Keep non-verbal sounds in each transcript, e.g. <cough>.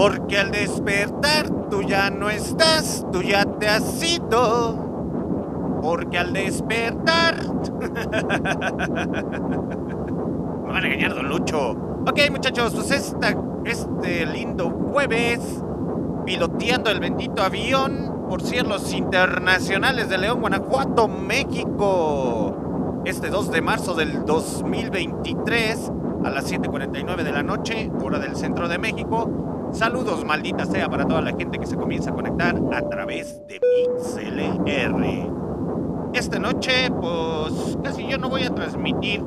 Porque al despertar tú ya no estás, tú ya te has ido. Porque al despertar... <laughs> Me van a engañar, don Lucho. Ok, muchachos, pues este lindo jueves, piloteando el bendito avión por cielos internacionales de León, Guanajuato, México. Este 2 de marzo del 2023, a las 7.49 de la noche, hora del centro de México, Saludos, maldita sea, para toda la gente que se comienza a conectar a través de MixLR. Esta noche, pues casi yo no voy a transmitir,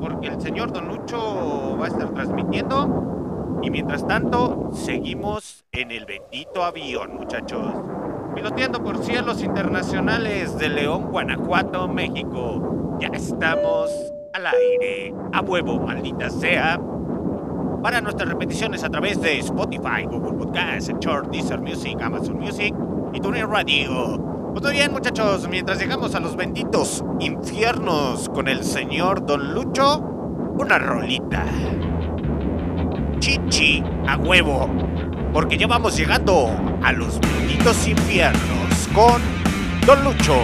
porque el señor Don Lucho va a estar transmitiendo. Y mientras tanto, seguimos en el bendito avión, muchachos. Piloteando por cielos internacionales de León, Guanajuato, México. Ya estamos al aire. A huevo, maldita sea para nuestras repeticiones a través de Spotify, Google Podcasts, Short, Deezer Music, Amazon Music y TuneIn Radio. Pues muy bien, muchachos, mientras llegamos a los benditos infiernos con el señor Don Lucho, una rolita. Chichi a huevo, porque ya vamos llegando a los benditos infiernos con Don Lucho.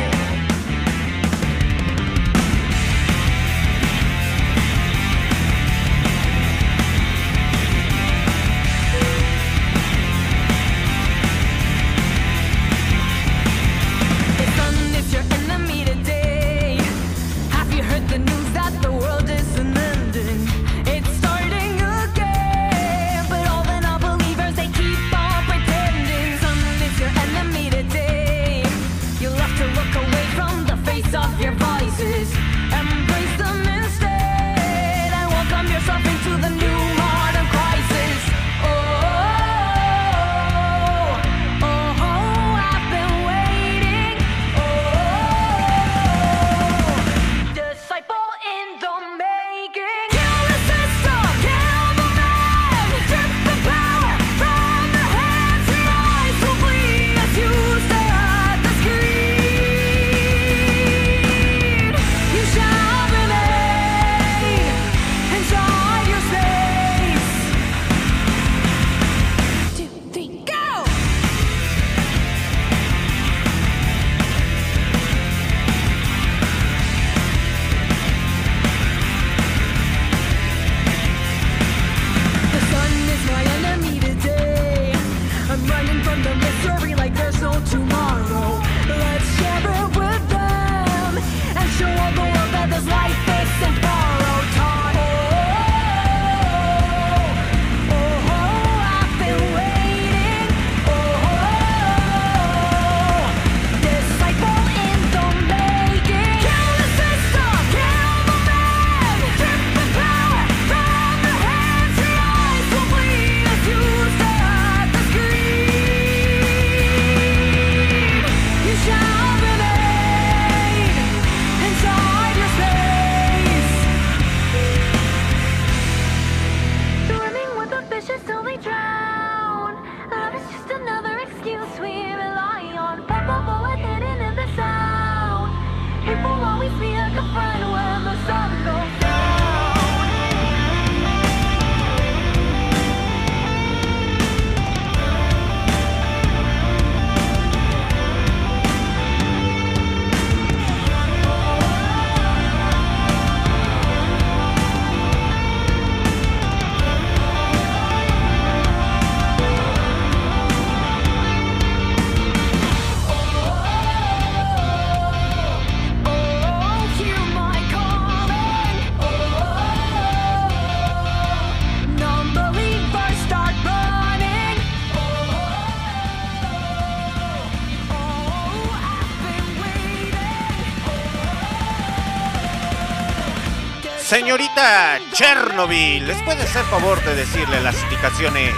Señorita Chernobyl, ¿les puede hacer favor de decirle las indicaciones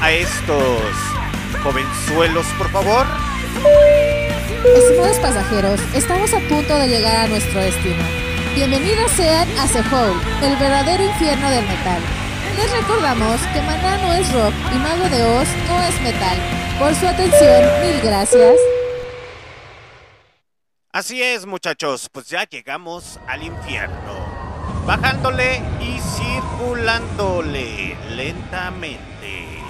a estos jovenzuelos, por favor? Estimados pasajeros, estamos a punto de llegar a nuestro destino. Bienvenidos sean a Sehol, el verdadero infierno del metal. Les recordamos que Maná no es rock y Mago de Oz no es metal. Por su atención, mil gracias. Así es, muchachos, pues ya llegamos al infierno. Bajándole y circulándole lentamente.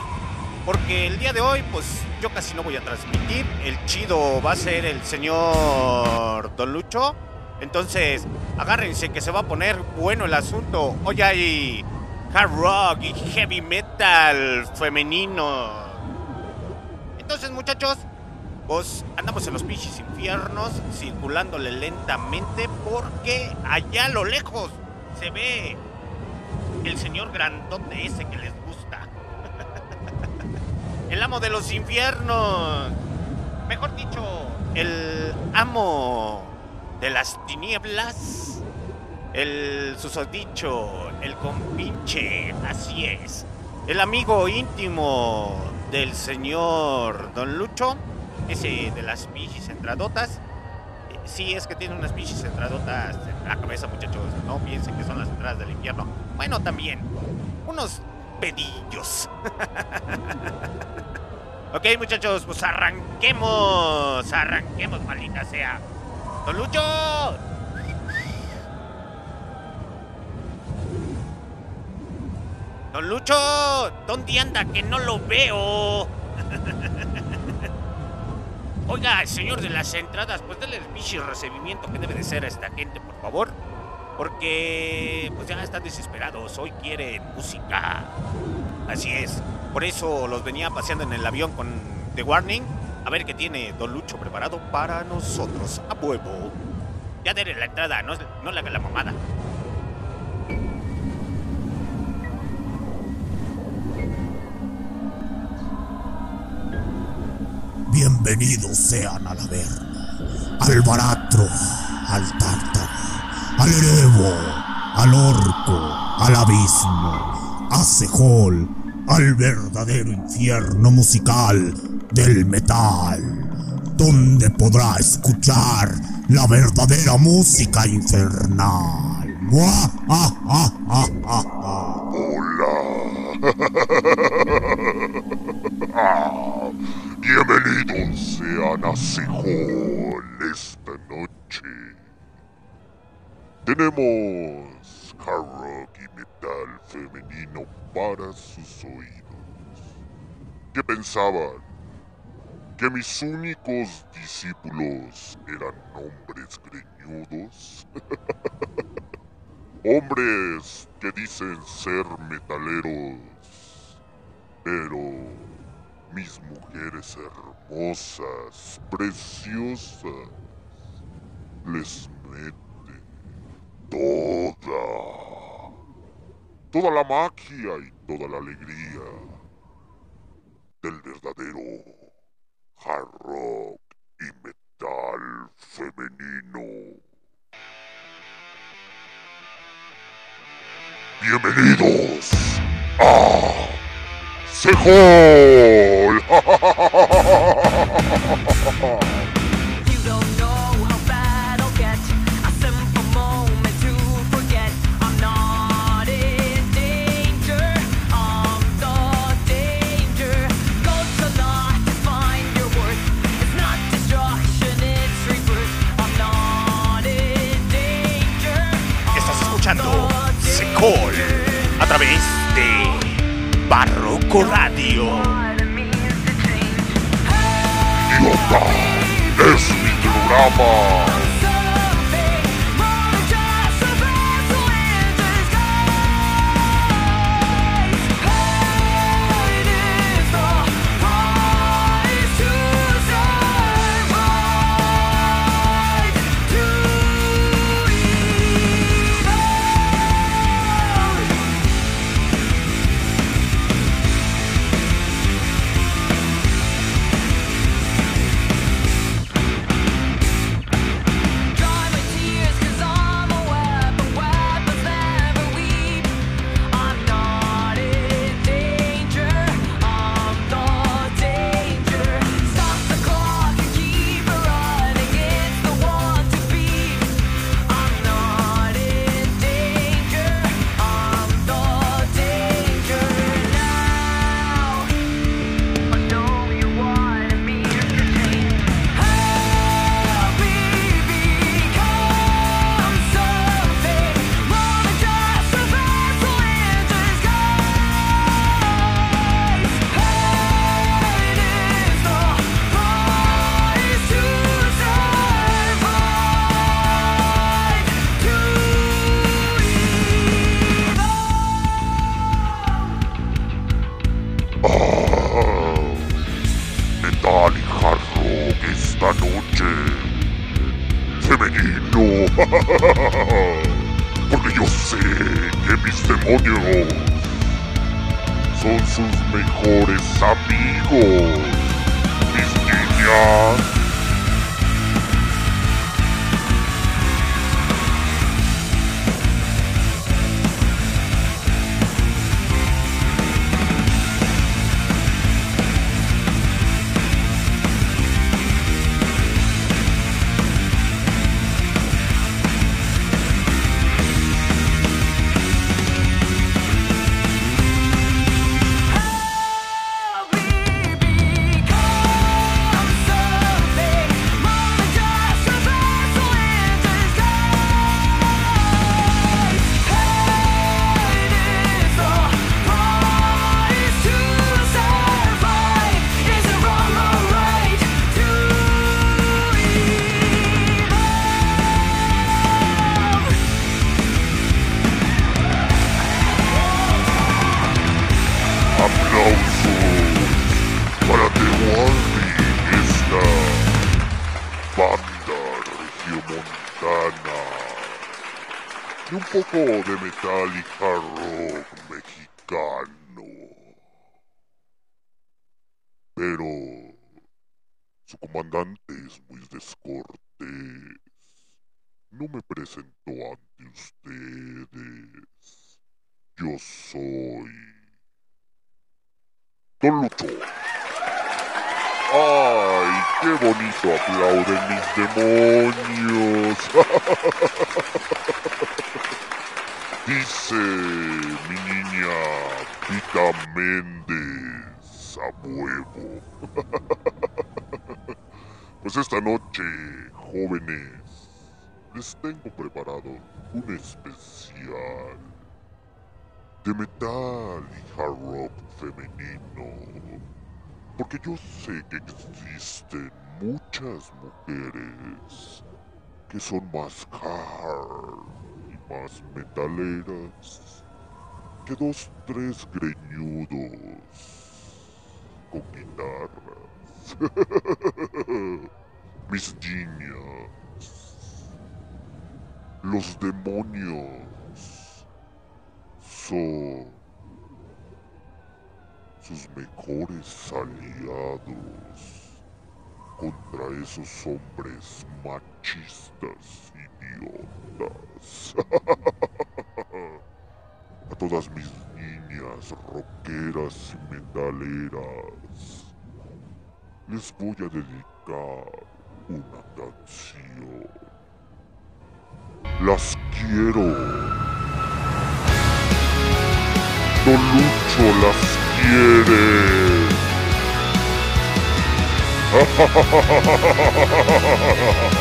Porque el día de hoy, pues yo casi no voy a transmitir. El chido va a ser el señor Don Lucho. Entonces, agárrense que se va a poner bueno el asunto. Hoy hay hard rock y heavy metal femenino. Entonces, muchachos, pues andamos en los pinches infiernos, circulándole lentamente, porque allá a lo lejos se ve el señor grandote ese que les gusta. <laughs> el amo de los infiernos. Mejor dicho, el amo de las tinieblas. El susodicho, el compinche, así es. El amigo íntimo del señor Don Lucho, ese de las pichis entradotas. Sí, es que tiene unas pichis entradotas en la cabeza, muchachos. No piensen que son las entradas del infierno. Bueno, también. Unos pedillos. <laughs> ok, muchachos, pues arranquemos. Arranquemos, maldita sea. ¡Don Lucho! ¡Don Lucho! ¿Dónde anda? Que no lo veo. <laughs> Oiga, señor de las entradas, pues dale el bichi recibimiento que debe de ser a esta gente, por favor. Porque pues ya están desesperados, hoy quieren música. Así es. Por eso los venía paseando en el avión con The Warning. A ver qué tiene Don Lucho preparado para nosotros. A huevo. Ya dele la entrada, no, no le haga la mamada. Bienvenidos sean a la verga, al baratro, al tártaro, al erebo, al orco, al abismo, a Sehol, al verdadero infierno musical del metal, donde podrá escuchar la verdadera música infernal. ¡Ah, ah, ah! Ah, <laughs> bienvenidos sean a Sehol esta noche. Tenemos hard rock y metal femenino para sus oídos. ¿Qué pensaban? ¿Que mis únicos discípulos eran hombres greñudos? <laughs> hombres que dicen ser metaleros, pero mis mujeres hermosas, preciosas, les meten toda, toda la magia y toda la alegría del verdadero hard rock y metal femenino. Bienvenidos a Sehol. <laughs> You don't know how bad I'll get. A simple moment to forget. I'm not in danger. I'm the danger. Go to lot to find your worth. It's not destruction, it's rebirth. I'm not in danger. Estás escuchando Secol a través Barroco Radio. Idiota, es mi programa. De metal y hard rock mexicano. Pero su comandante es muy descortés. No me presentó ante ustedes. Yo soy Don Lucho. ¡Ay, qué bonito aplauden mis demonios! <laughs> Dice mi niña Pita Méndez a huevo. <laughs> Pues esta noche, jóvenes, les tengo preparado un especial de metal y hard rock femenino. Porque yo sé que existen muchas mujeres que son más hard más metaleras que dos, tres greñudos con guitarras. <laughs> Mis niñas, los demonios son sus mejores aliados contra esos hombres machistas <laughs> A todas mis niñas rockeras y metaleras les voy a dedicar una canción. Las quiero. Don Lucho las quiere.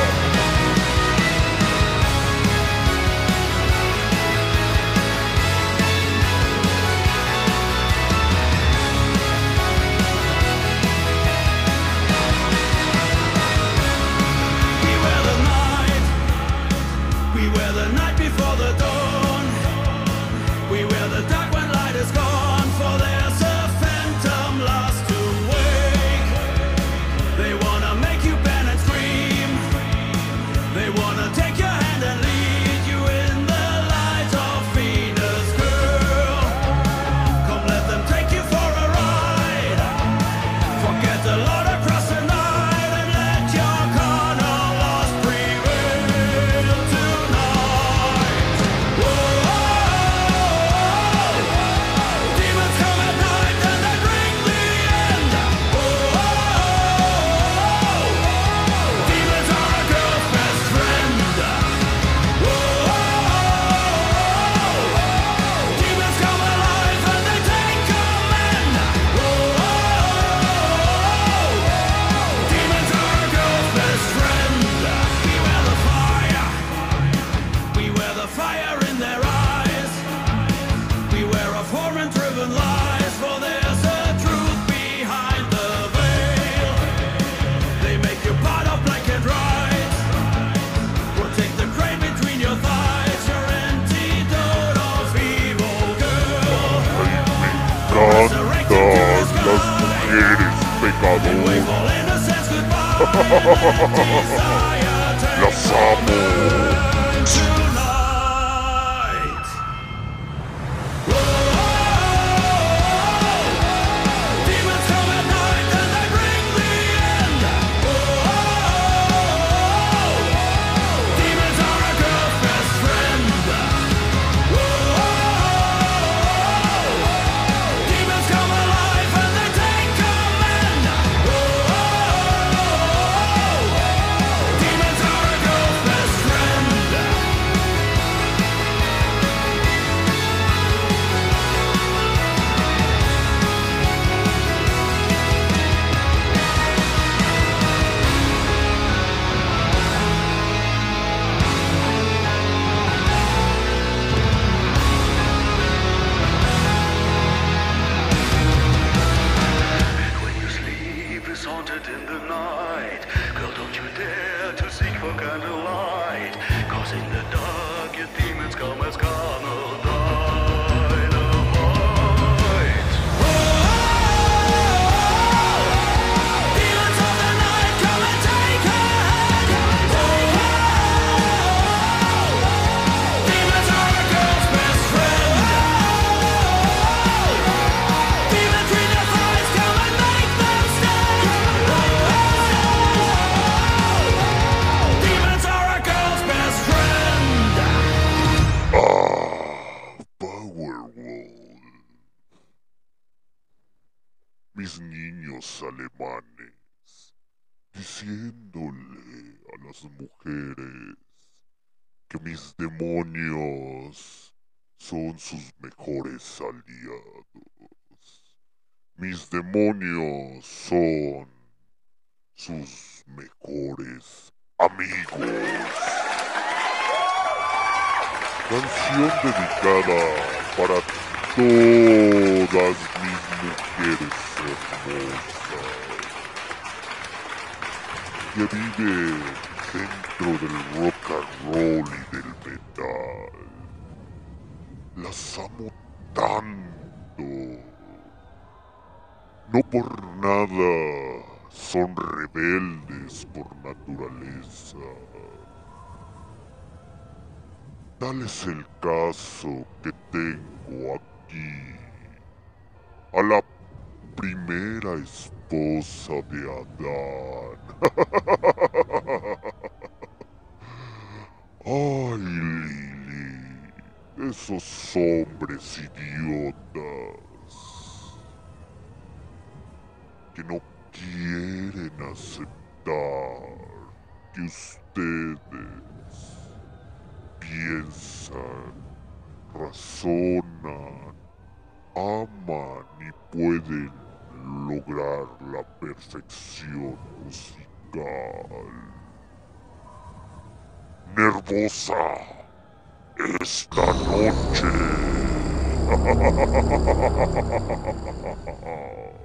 <laughs> naturaleza. Tal es el caso que tengo aquí a la primera esposa de Adán. <laughs> Ay, Lili, esos hombres idiotas perfección musical. Nervosa esta noche. <laughs>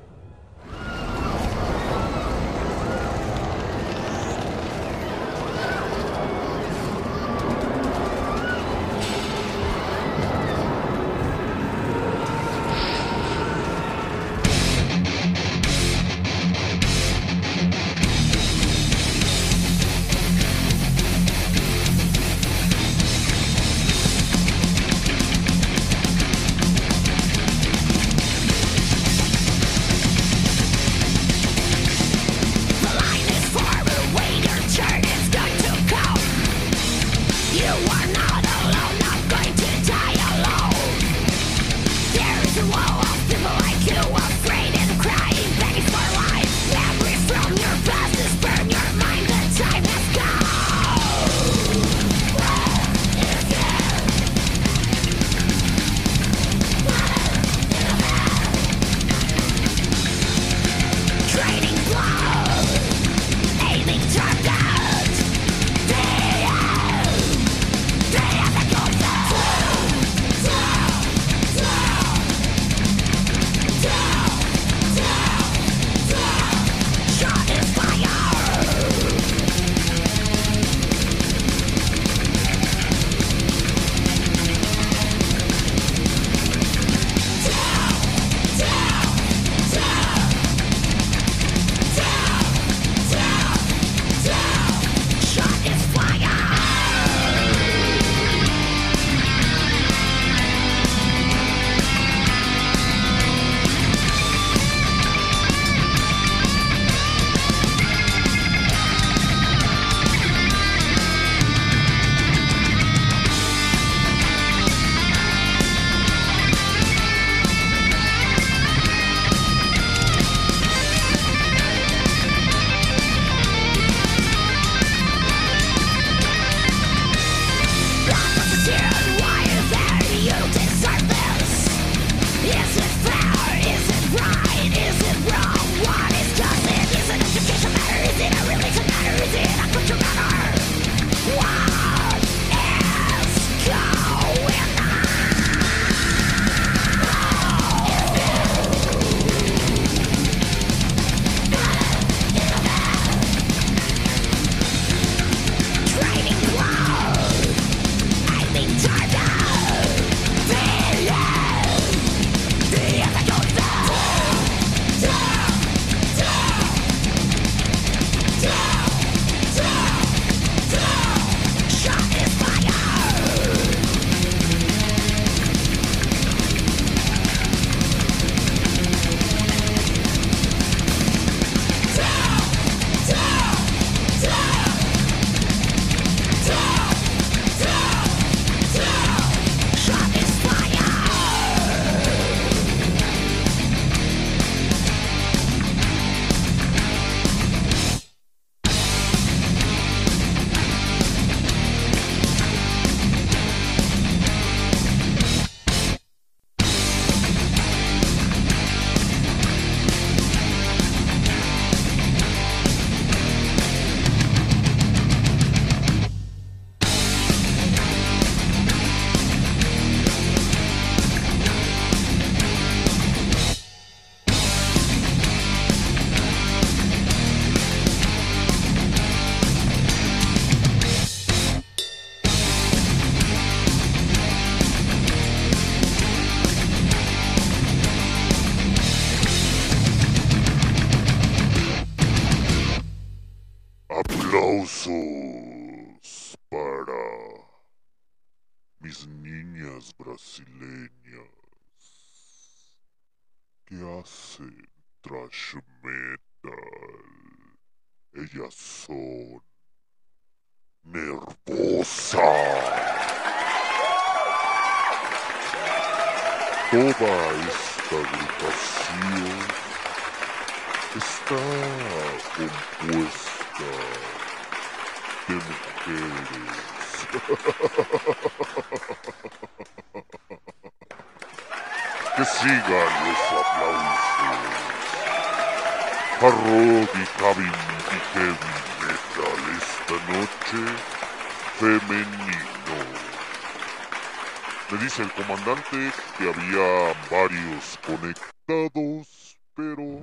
Dice el comandante que había varios conectados, pero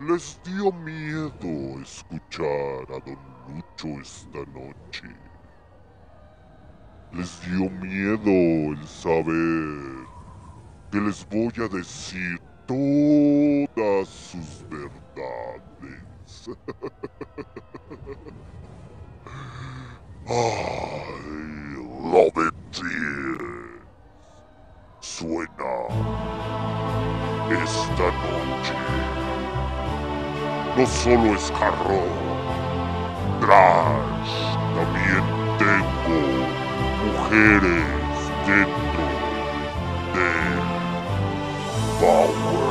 les dio miedo escuchar a Don Lucho esta noche. Les dio miedo el saber que les voy a decir todas sus verdades. <laughs> Ay, love it dear. Suena esta noche. No solo es carro, trash, también tengo mujeres dentro del power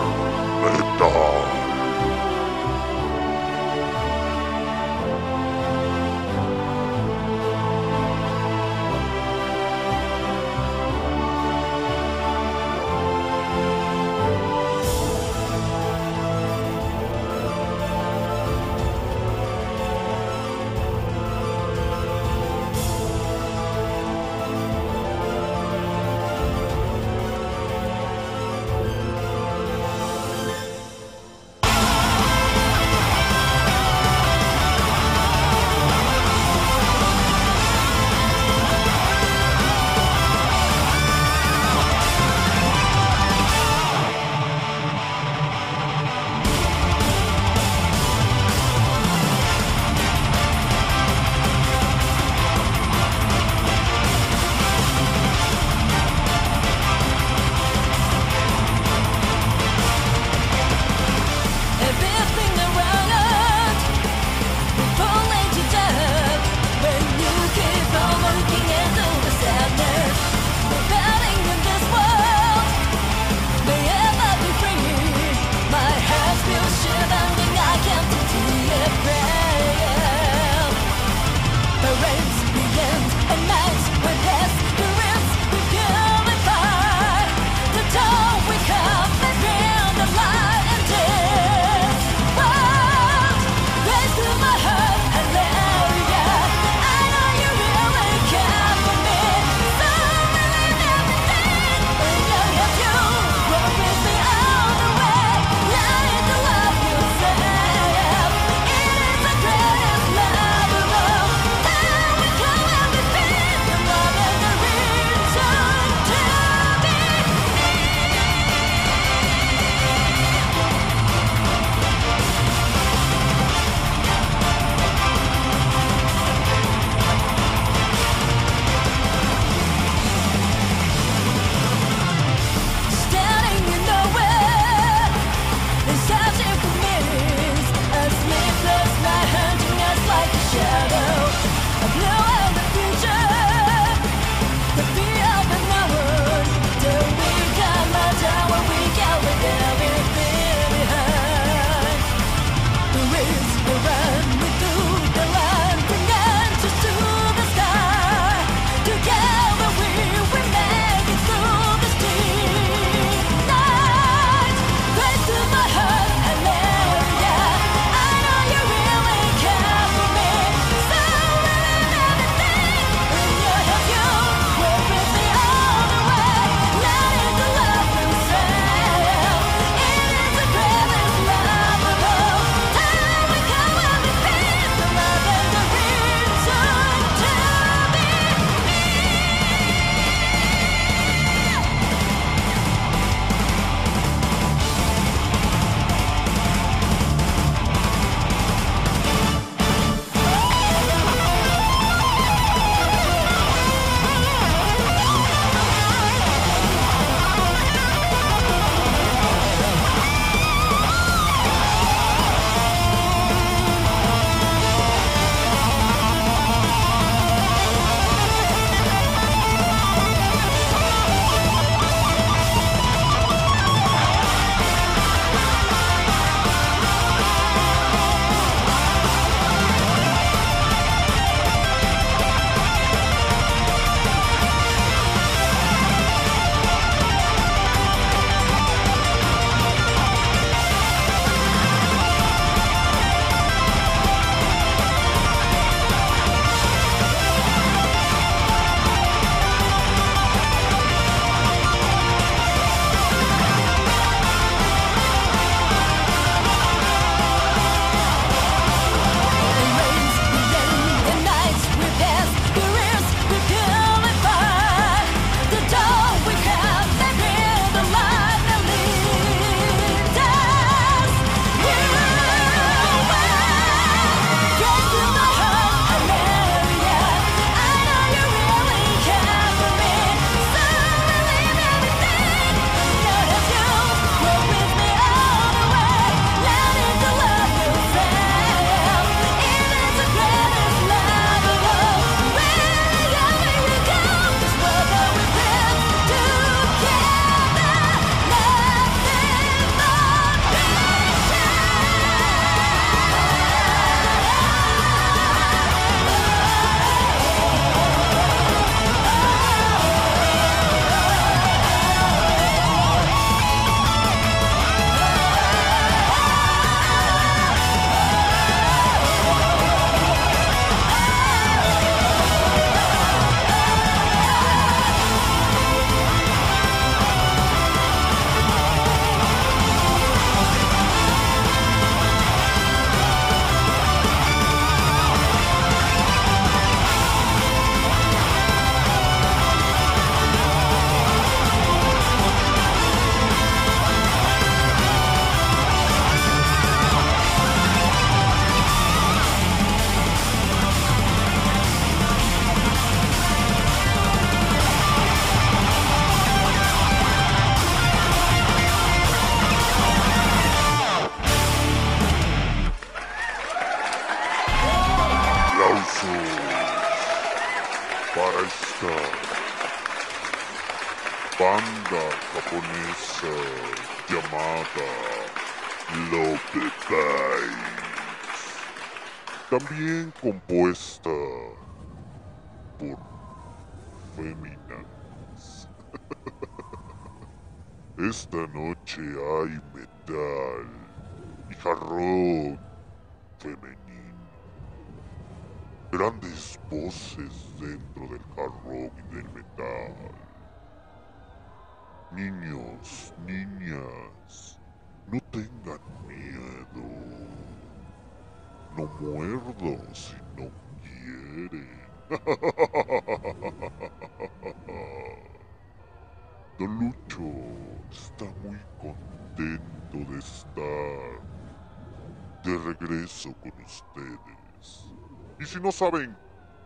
no saben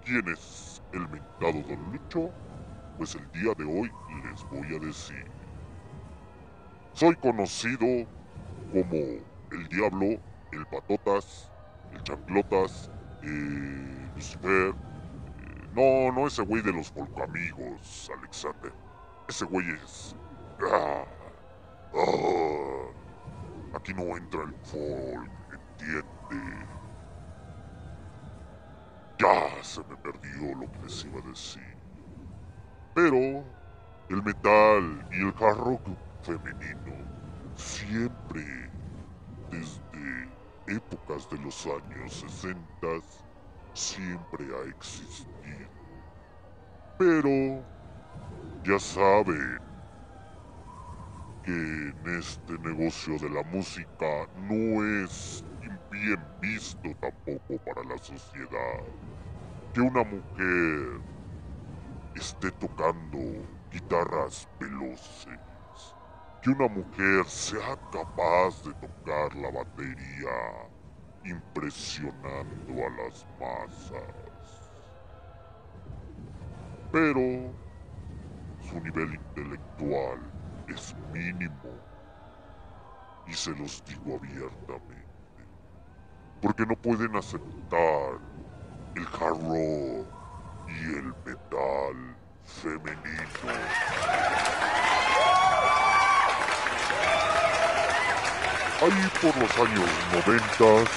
quién es el mentado Don Lucho, pues el día de hoy les voy a decir. Soy conocido como el Diablo, el Patotas, el Chanclotas, eh, Lucifer. eh, no, no ese güey de los volcamigos, Alexander. Ese güey es... Ah, ah. Aquí no entra el folk, ¿entiende? Ya se me perdió lo que les iba a decir. Pero el metal y el hard femenino siempre, desde épocas de los años 60, siempre ha existido. Pero ya saben que en este negocio de la música no es bien visto tampoco para la sociedad. Que una mujer esté tocando guitarras veloces, que una mujer sea capaz de tocar la batería impresionando a las masas. Pero su nivel intelectual es mínimo y se los digo abiertamente, porque no pueden aceptar el hard rock y el metal femenino. Ahí por los años 90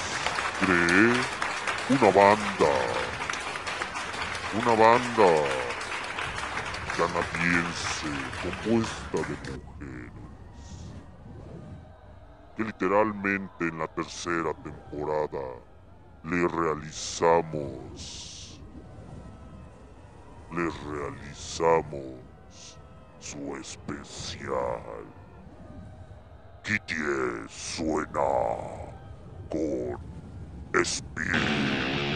creé una banda, una banda canadiense compuesta de mujeres, literalmente en la tercera temporada le realizamos, les realizamos su especial. Kitty suena con Speed.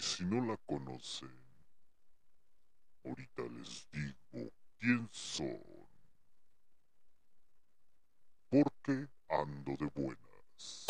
Y si no la conocen, ahorita les digo quién son. Porque ando de buenas.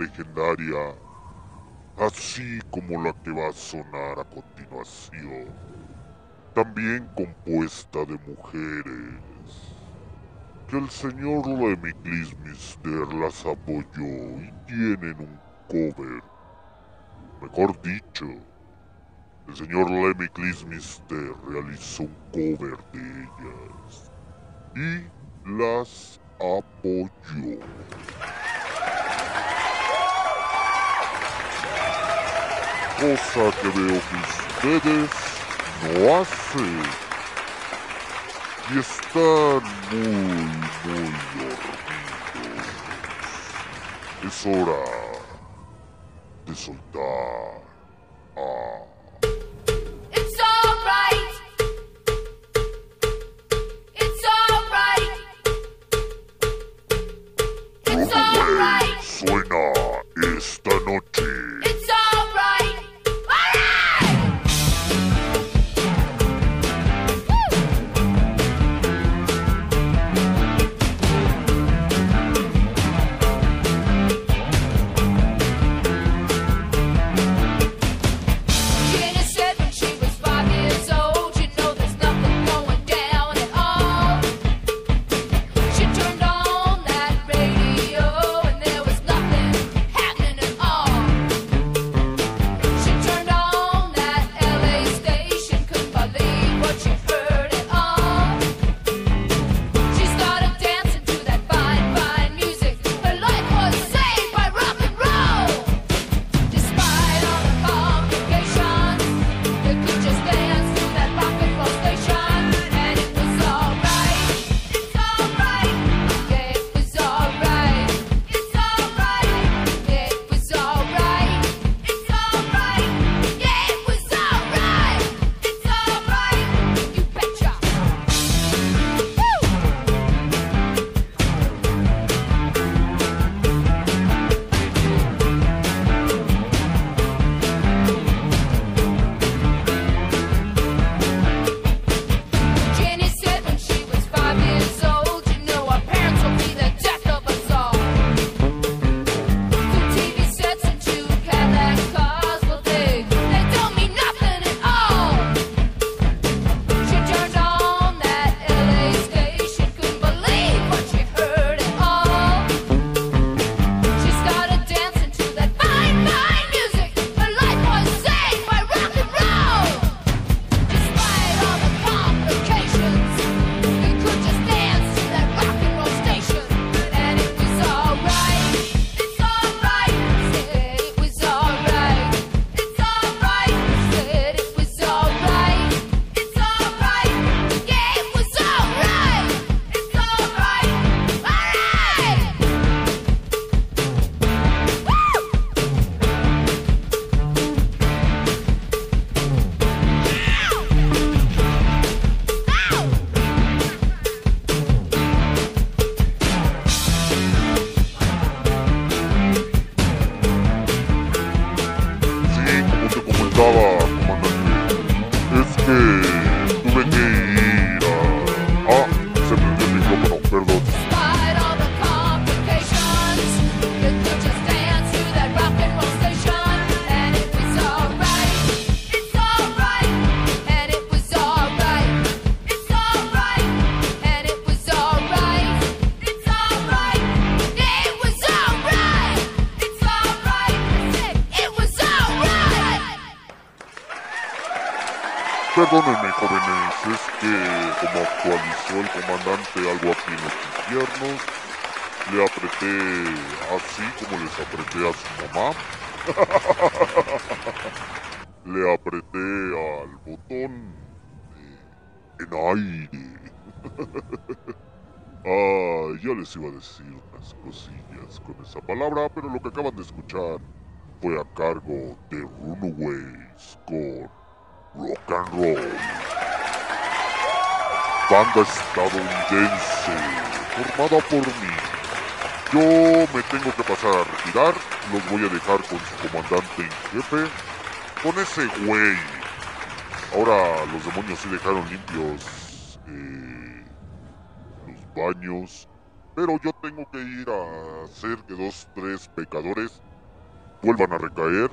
legendaria, así como la que va a sonar a continuación, también compuesta de mujeres, que el señor Lemiclis Mister las apoyó y tienen un cover, mejor dicho, el señor Lemiclis Mister realizó un cover de ellas y las apoyó. cosa que veo que ustedes no hacen. Y están muy, muy dormidos. Es hora de soltar. Ah, así como les apreté a su mamá, <laughs> le apreté al botón en aire. <laughs> ah, ya les iba a decir unas cosillas con esa palabra, pero lo que acaban de escuchar fue a cargo de Runaways con Rock and Roll. Banda estadounidense formada por mí yo me tengo que pasar a retirar. Los voy a dejar con su comandante en jefe. Con ese güey. Ahora los demonios sí dejaron limpios eh, los baños. Pero yo tengo que ir a hacer que dos, tres pecadores vuelvan a recaer.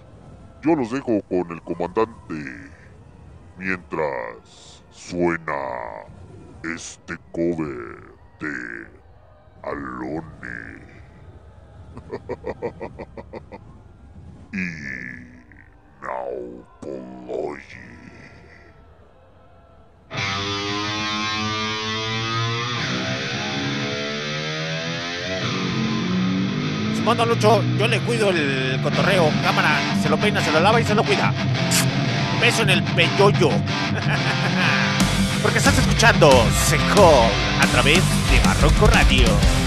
Yo los dejo con el comandante mientras suena este cover de Alone. <laughs> y Naupology. Manda Lucho, yo le cuido el cotorreo, cámara, se lo peina, se lo lava y se lo cuida. Beso en el peyoyo. <laughs> porque estás escuchando Secol a través de Barroco Radio.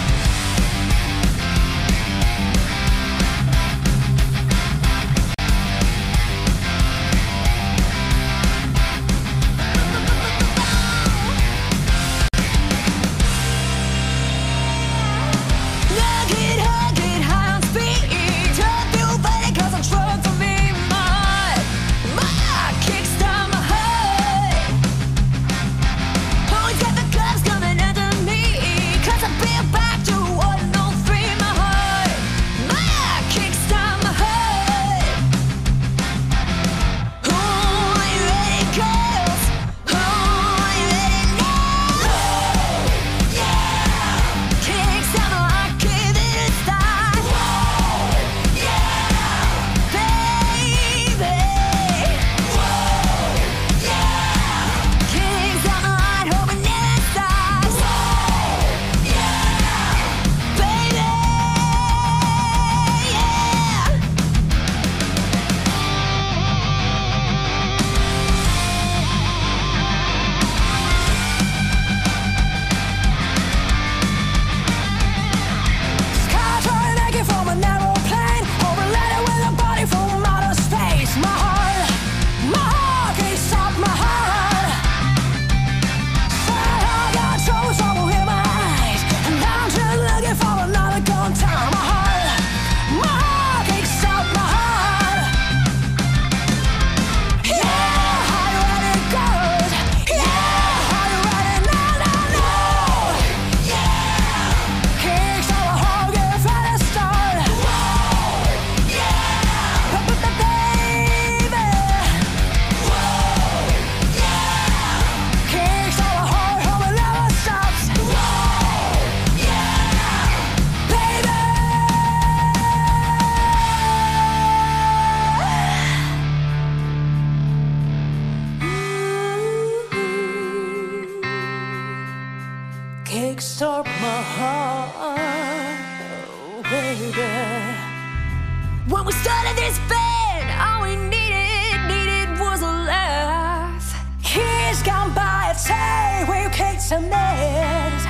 When we started this band, all we needed, needed was a laugh. Years gone by, I'd say we kicked some nails.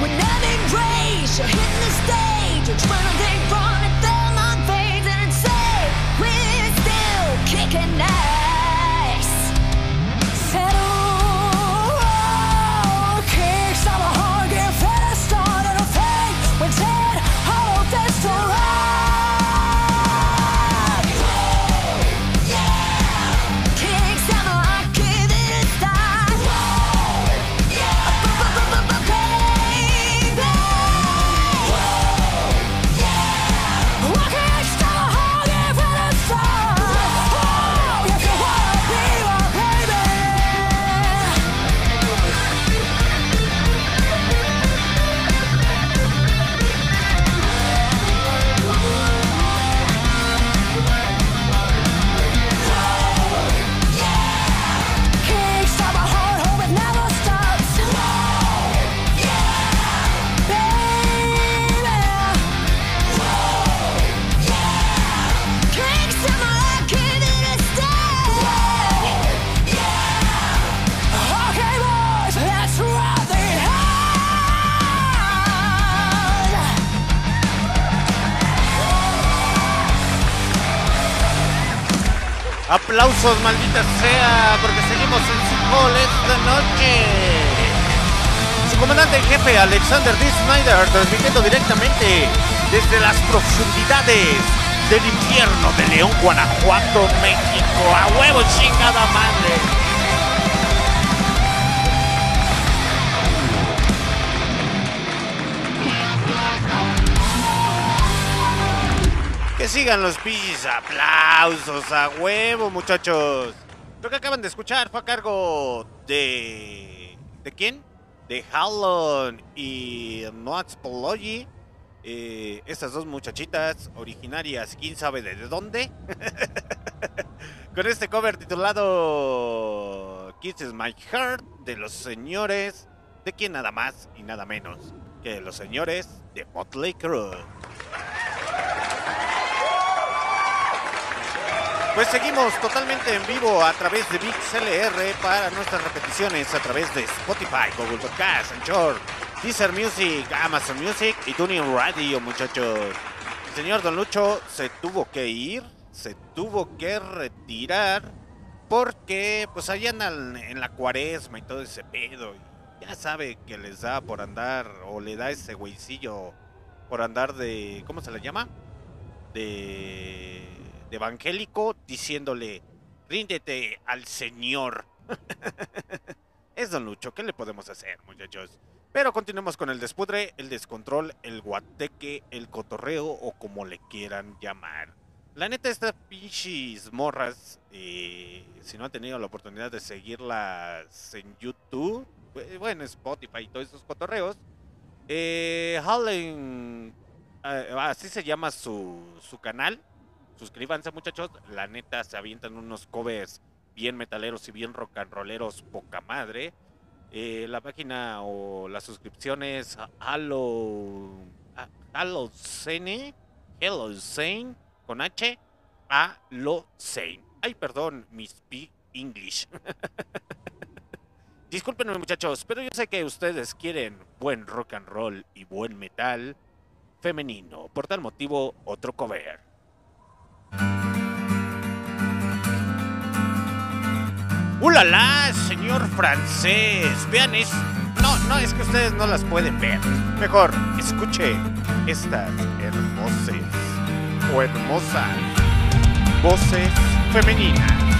When nothing raised, you're hitting the stage, you're trying to take run Aplausos, maldita sea, porque seguimos en su hall esta noche. Su comandante en jefe, Alexander D. Snyder, transmitiendo directamente desde las profundidades del infierno de León, Guanajuato, México. A huevo, chingada madre. Sigan los pis, aplausos a huevo, muchachos. Lo que acaban de escuchar fue a cargo de. ¿De quién? De Hallon y Noats Pology. Eh, estas dos muchachitas originarias, quién sabe de dónde. <laughs> Con este cover titulado Kisses My Heart de los señores. ¿De quién nada más y nada menos? Que los señores de Motley Crue. Pues seguimos totalmente en vivo a través de VixLR para nuestras repeticiones a través de Spotify, Google Podcast, Anchor, Deezer Music, Amazon Music y Tuning Radio, muchachos. El señor Don Lucho se tuvo que ir, se tuvo que retirar porque pues allá en la cuaresma y todo ese pedo. Ya sabe que les da por andar o le da ese güeycillo por andar de... ¿Cómo se le llama? De evangélico diciéndole, ríndete al Señor. <laughs> es Don Lucho, ¿qué le podemos hacer, muchachos? Pero continuemos con el despudre, el descontrol, el guateque, el cotorreo o como le quieran llamar. La neta, estas pinches morras, eh, si no han tenido la oportunidad de seguirlas en YouTube, eh, bueno, Spotify y todos esos cotorreos, eh, Hallen, eh, así se llama su, su canal, suscríbanse muchachos, la neta se avientan unos covers bien metaleros y bien rock and rolleros, poca madre. Eh, la página o la suscripción es Halo, Halo Zane, Hello Zane, con H, Halo Zane. Ay, perdón, mi speak English. <laughs> Discúlpenme muchachos, pero yo sé que ustedes quieren buen rock and roll y buen metal femenino. Por tal motivo, otro cover. ¡Ulala, señor francés! Vean es... No, no, es que ustedes no las pueden ver. Mejor, escuche estas hermosas o hermosas voces femeninas.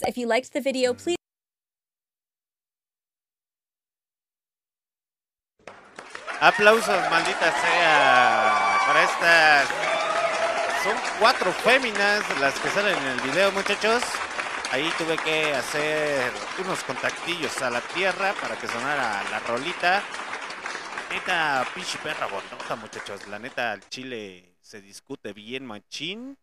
Friends. If you liked the video, please. Aplausos, maldita sea, para estas. Son cuatro féminas las que salen en el video, muchachos. Ahí tuve que hacer unos contactillos a la tierra para que sonara la rolita. Neta, pinche perra bonota, muchachos. La neta, al chile se discute bien machín.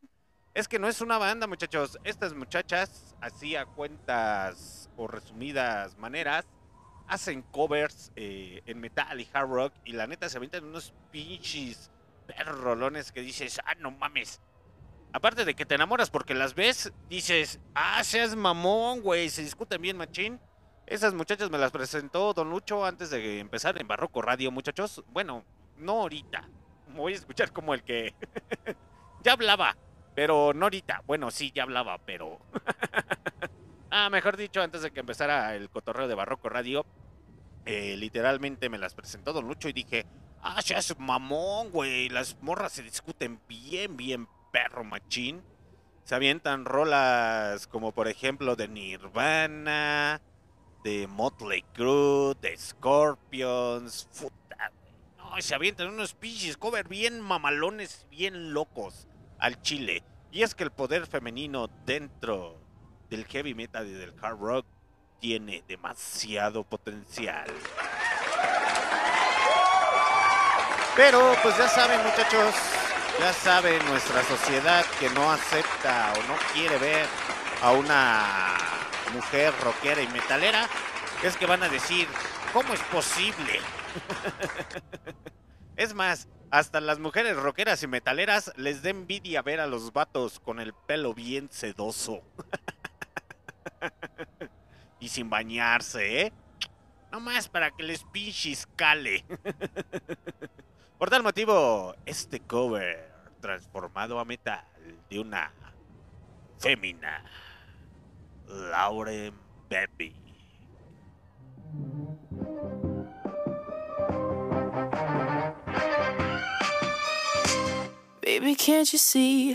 Es que no es una banda, muchachos. Estas muchachas, así a cuentas o resumidas maneras, hacen covers eh, en metal y hard rock. Y la neta se aventan unos pinches perrolones que dices, ah, no mames. Aparte de que te enamoras porque las ves, dices, ah, seas mamón, güey, se discuten bien machín. Esas muchachas me las presentó Don Lucho antes de empezar en Barroco Radio, muchachos. Bueno, no ahorita. Voy a escuchar como el que <laughs> ya hablaba, pero no. Bueno, sí, ya hablaba, pero... <laughs> ah, mejor dicho, antes de que empezara el cotorreo de Barroco Radio, eh, literalmente me las presentó Don Lucho y dije, ah, seas mamón, güey, las morras se discuten bien, bien perro machín. Se avientan rolas como por ejemplo de Nirvana, de Motley Crue, de Scorpions, puta. No, se avientan unos pinches cover bien mamalones, bien locos al chile. Y es que el poder femenino dentro del heavy metal y del hard rock tiene demasiado potencial. Pero pues ya saben muchachos, ya saben nuestra sociedad que no acepta o no quiere ver a una mujer rockera y metalera, es que van a decir, ¿cómo es posible? <laughs> es más, hasta las mujeres rockeras y metaleras les da envidia ver a los vatos con el pelo bien sedoso. <laughs> y sin bañarse, ¿eh? No más para que les pinches cale. <laughs> Por tal motivo, este cover transformado a metal de una fémina, Lauren Baby. Baby, can't you see?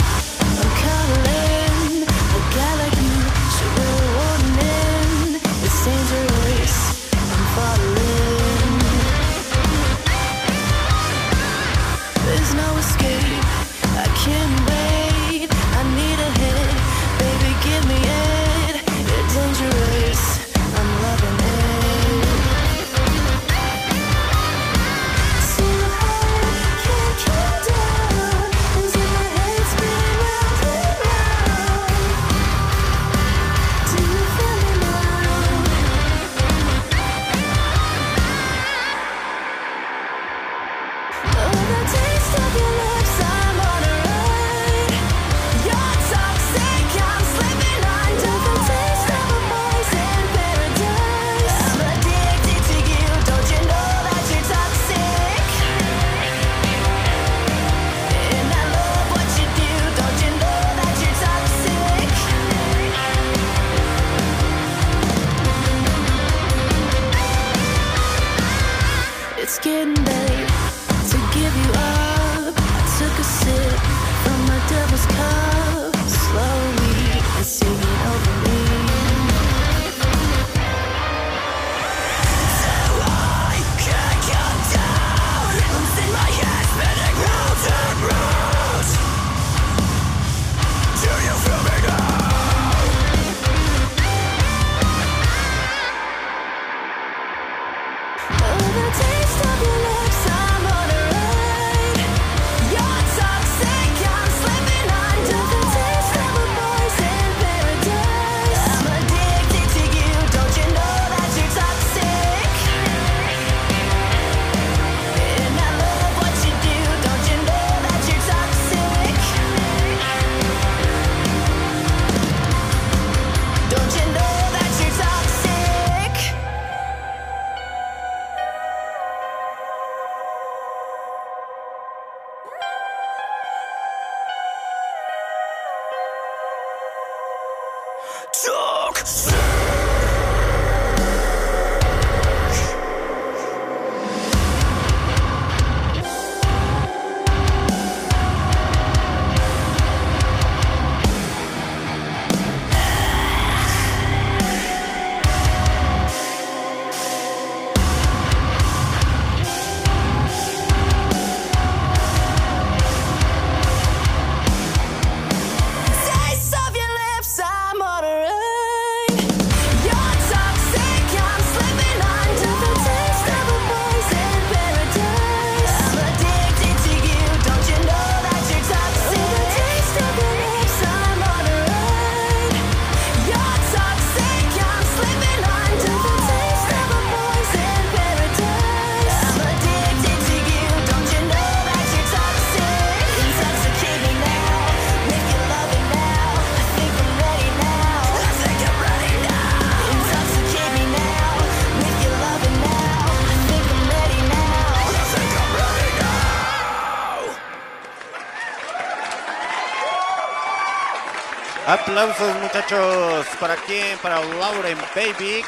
Aplausos muchachos. ¿Para quién? Para Lauren Baby.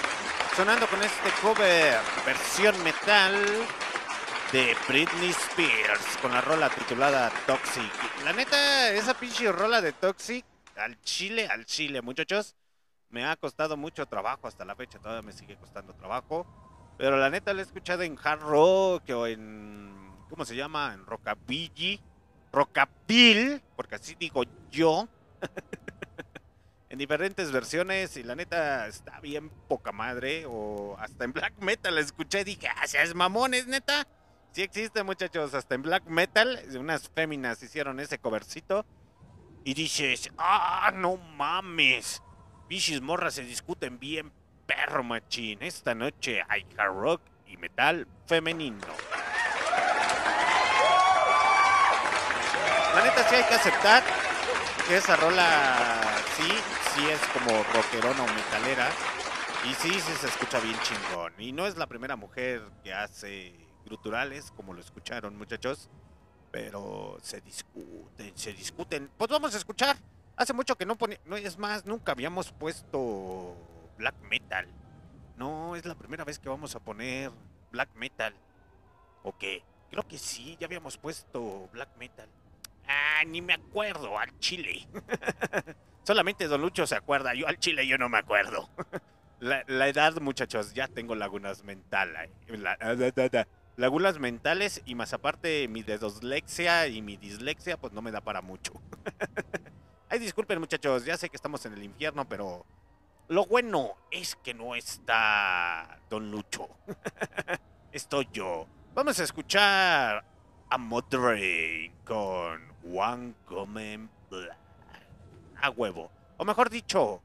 Sonando con este cover, versión metal de Britney Spears, con la rola titulada Toxic. La neta, esa pinche rola de Toxic, al chile, al chile, muchachos, me ha costado mucho trabajo hasta la fecha, todavía me sigue costando trabajo. Pero la neta la he escuchado en hard rock o en, ¿cómo se llama? En rockabilly, rockabil, porque así digo yo. <laughs> en diferentes versiones y la neta está bien poca madre. O hasta en black metal escuché y dije, ah, seas mamones, neta. Sí existe, muchachos, hasta en black metal. Unas féminas hicieron ese covercito. Y dices, ah, no mames. Pichis morras se discuten bien, perro machín. Esta noche hay hard rock y metal femenino. La neta sí hay que aceptar que esa rola sí, sí es como rockerona o metalera. Y sí, sí se escucha bien chingón. Y no es la primera mujer que hace gruturales, como lo escucharon muchachos. Pero se discuten, se discuten. Pues vamos a escuchar. Hace mucho que no pone... No, es más, nunca habíamos puesto black metal. No, es la primera vez que vamos a poner black metal. ¿O qué? Creo que sí, ya habíamos puesto black metal. Ah, ni me acuerdo, al chile. <laughs> Solamente Don Lucho se acuerda, yo al chile yo no me acuerdo. <laughs> La, edad, muchachos, ya tengo lagunas mentales. Ah, lagunas mentales y más aparte mi dedoslexia y mi dislexia, pues no me da para mucho. <laughs> Ay, disculpen, muchachos, ya sé que estamos en el infierno, pero lo bueno es que no está Don Lucho. Estoy yo. Vamos a escuchar a Modrain con One Common Black. A huevo. O mejor dicho,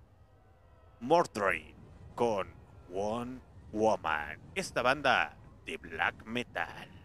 Mordrain con One Woman. Esta banda de black metal.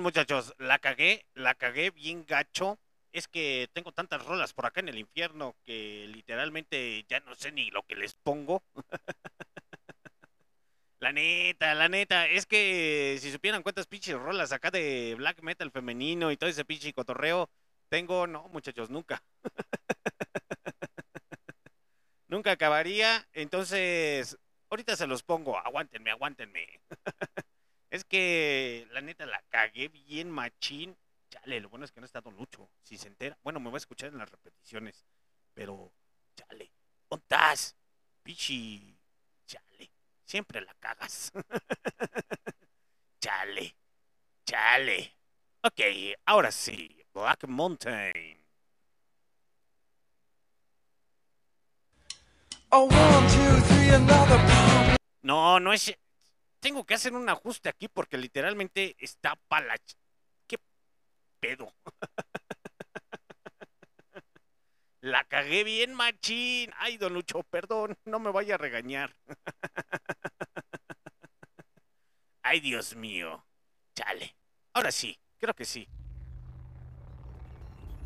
Muchachos. La cagué, la cagué bien gacho. Es que tengo tantas rolas por acá en el infierno que literalmente ya no sé ni lo que les pongo. <laughs> La neta, la neta, es que si supieran cuántas pinches rolas acá de black metal femenino y todo ese pinche cotorreo, tengo, no, muchachos, nunca. <laughs> nunca acabaría, entonces, ahorita se los pongo, aguántenme, aguántenme. <laughs> es que la neta la cagué bien machín. Chale, lo bueno es que no está Don Lucho. Si se entera, bueno, me voy a escuchar en las repeticiones, pero, chale, ¿dónde estás? Pichi, chale. Siempre la cagas. <laughs> chale. Chale. Ok, ahora sí. Black Mountain. Oh. No, no es. Tengo que hacer un ajuste aquí porque literalmente está para la. ch- ¿Qué pedo? <laughs> La cagué bien, machín. Ay, don Lucho, perdón, no me vaya a regañar. <laughs> Ay, Dios mío. Chale. Ahora sí, creo que sí.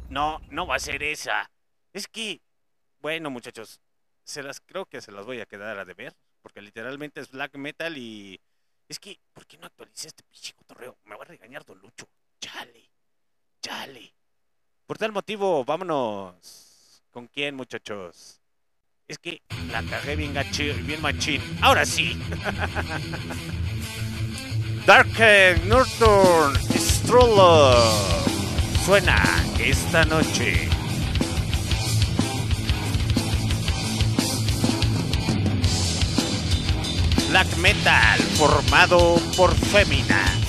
No, no va a ser esa. Es que, bueno, muchachos, se las creo que se las voy a quedar a deber, porque literalmente es black metal y es que, ¿por qué no actualicé este pinche cotorreo? Me va a regañar Don Lucho. Chale, chale. Por tal motivo, vámonos. ¿Con quién, muchachos? Es que la cagué bien gachi- bien machín. Ahora sí. <laughs> Dark Nocturne Stroller. Suena esta noche. Metal formado por Femina.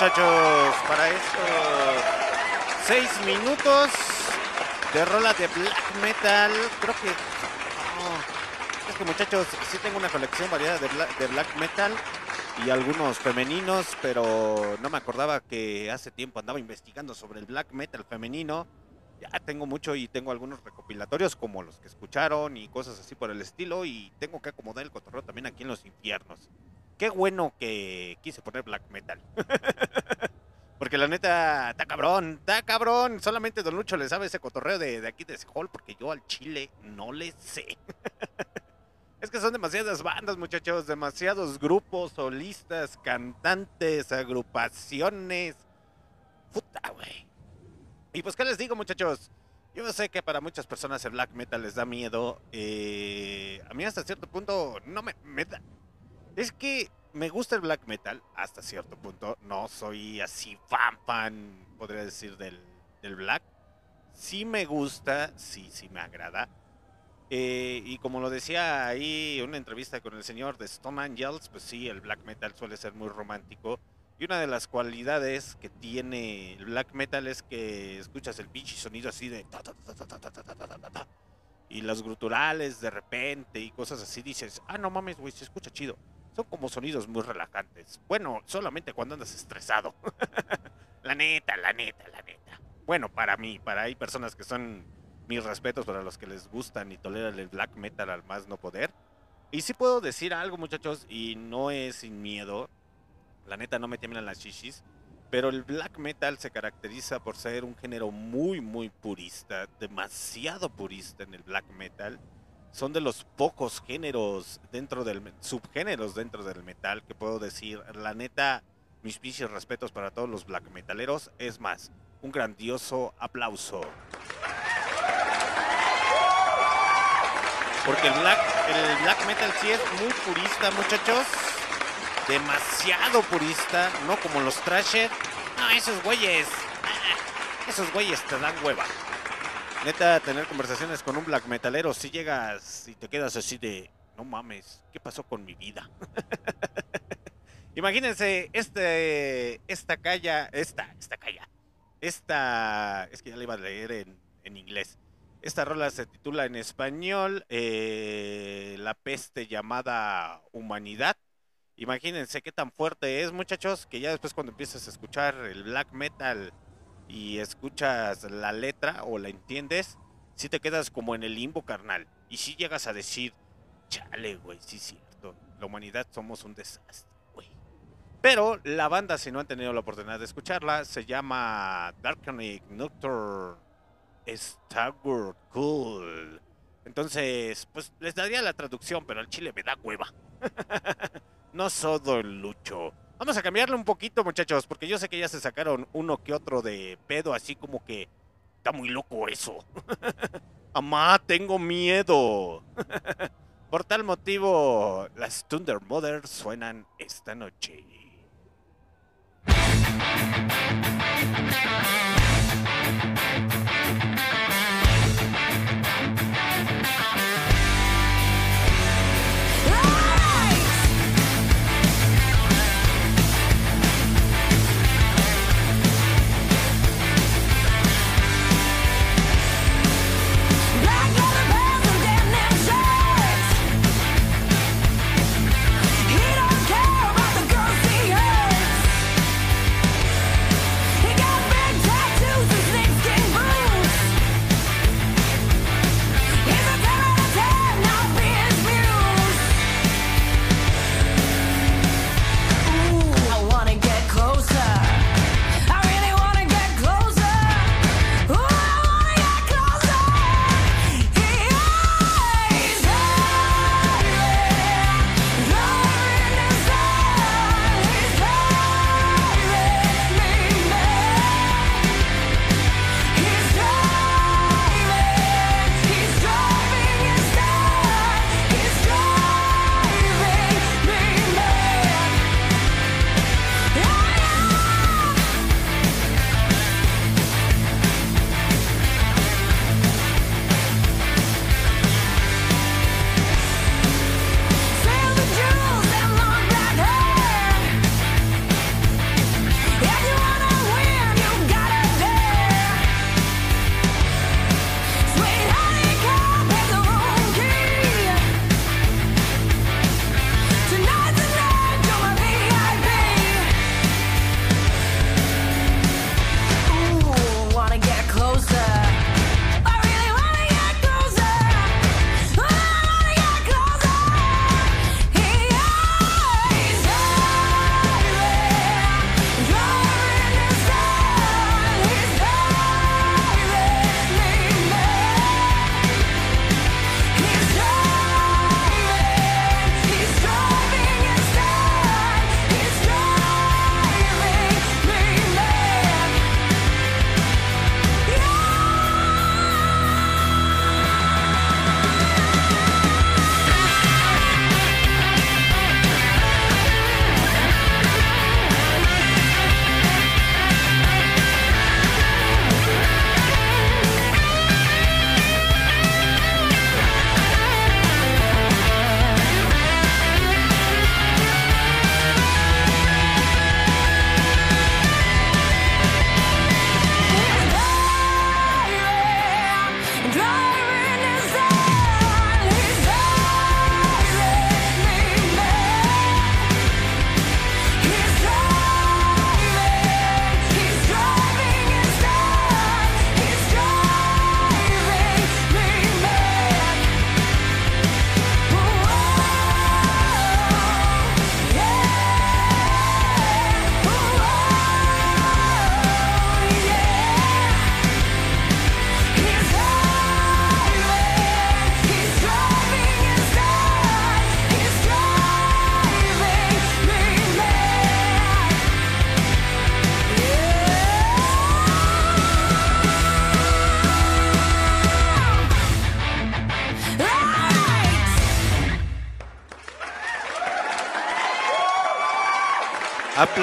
Muchachos, para estos seis minutos de rola de black metal. Creo que. es que, muchachos, sí tengo una colección variada de black, de black metal y algunos femeninos, pero no me acordaba que hace tiempo andaba investigando sobre el black metal femenino. Ya tengo mucho y tengo algunos recopilatorios como los que escucharon y cosas así por el estilo y tengo que acomodar el cotorreo también aquí en los infiernos. Qué bueno que quise poner black metal. <laughs> Porque la neta, está cabrón, está cabrón. Solamente Don Lucho le sabe ese cotorreo de, de aquí de ese hall porque yo al chile no le sé. <laughs> es que son demasiadas bandas, muchachos, demasiados grupos, solistas, cantantes, agrupaciones. Puta, güey. Y pues, ¿qué les digo, muchachos? Yo sé que para muchas personas el black metal les da miedo. eh, a mí hasta cierto punto no me, me da... Es que me gusta el black metal hasta cierto punto. No soy así fan, fan, podría decir, del, del black. Sí me gusta, sí, sí me agrada. Y como lo decía ahí en una entrevista con el señor de Stone Angels, pues sí, el black metal suele ser muy romántico. Y una de las cualidades que tiene el black metal es que escuchas el pinche sonido así de... Y las gruturales de repente y cosas así, dices, ah, no mames, güey, se escucha chido. Son como sonidos muy relajantes. Bueno, solamente cuando andas estresado. <laughs> la neta, la neta, la neta. Bueno, para mí, para hay personas que son mis respetos para los que les gustan y toleran el black metal al más no poder. Y sí puedo decir algo, muchachos, y no es sin miedo. La neta no me tiemblan las chichis. Pero el black metal se caracteriza por ser un género muy, muy purista, demasiado purista en el black metal. Son de los pocos géneros dentro del subgéneros dentro del metal que puedo decir. La neta, mis pinches respetos para todos los black metaleros. Es más, un grandioso aplauso. Porque el black, el black metal sí es muy purista, muchachos. Demasiado purista, no como los trasher. No, esos güeyes. ah, Esos güeyes te dan hueva. Neta, tener conversaciones con un black metalero, si llegas y te quedas así de, no mames, ¿qué pasó con mi vida? <laughs> Imagínense, este, esta calla, esta, esta calla, esta, es que ya la iba a leer en, en inglés. Esta rola se titula en español eh, La peste llamada humanidad. Imagínense qué tan fuerte es, muchachos, que ya después cuando empiezas a escuchar el black metal y escuchas la letra o la entiendes, si te quedas como en el limbo carnal. Y si llegas a decir, chale, güey, sí es cierto, la humanidad somos un desastre, güey. Pero la banda, si no han tenido la oportunidad de escucharla, se llama Darkonic Nocturne Staggered Cool. Entonces, pues les daría la traducción, pero al chile me da hueva. <laughs> no soy el lucho. Vamos a cambiarle un poquito, muchachos, porque yo sé que ya se sacaron uno que otro de pedo, así como que está muy loco eso. <laughs> Amá, tengo miedo. <laughs> Por tal motivo, las Thunder Mothers suenan esta noche.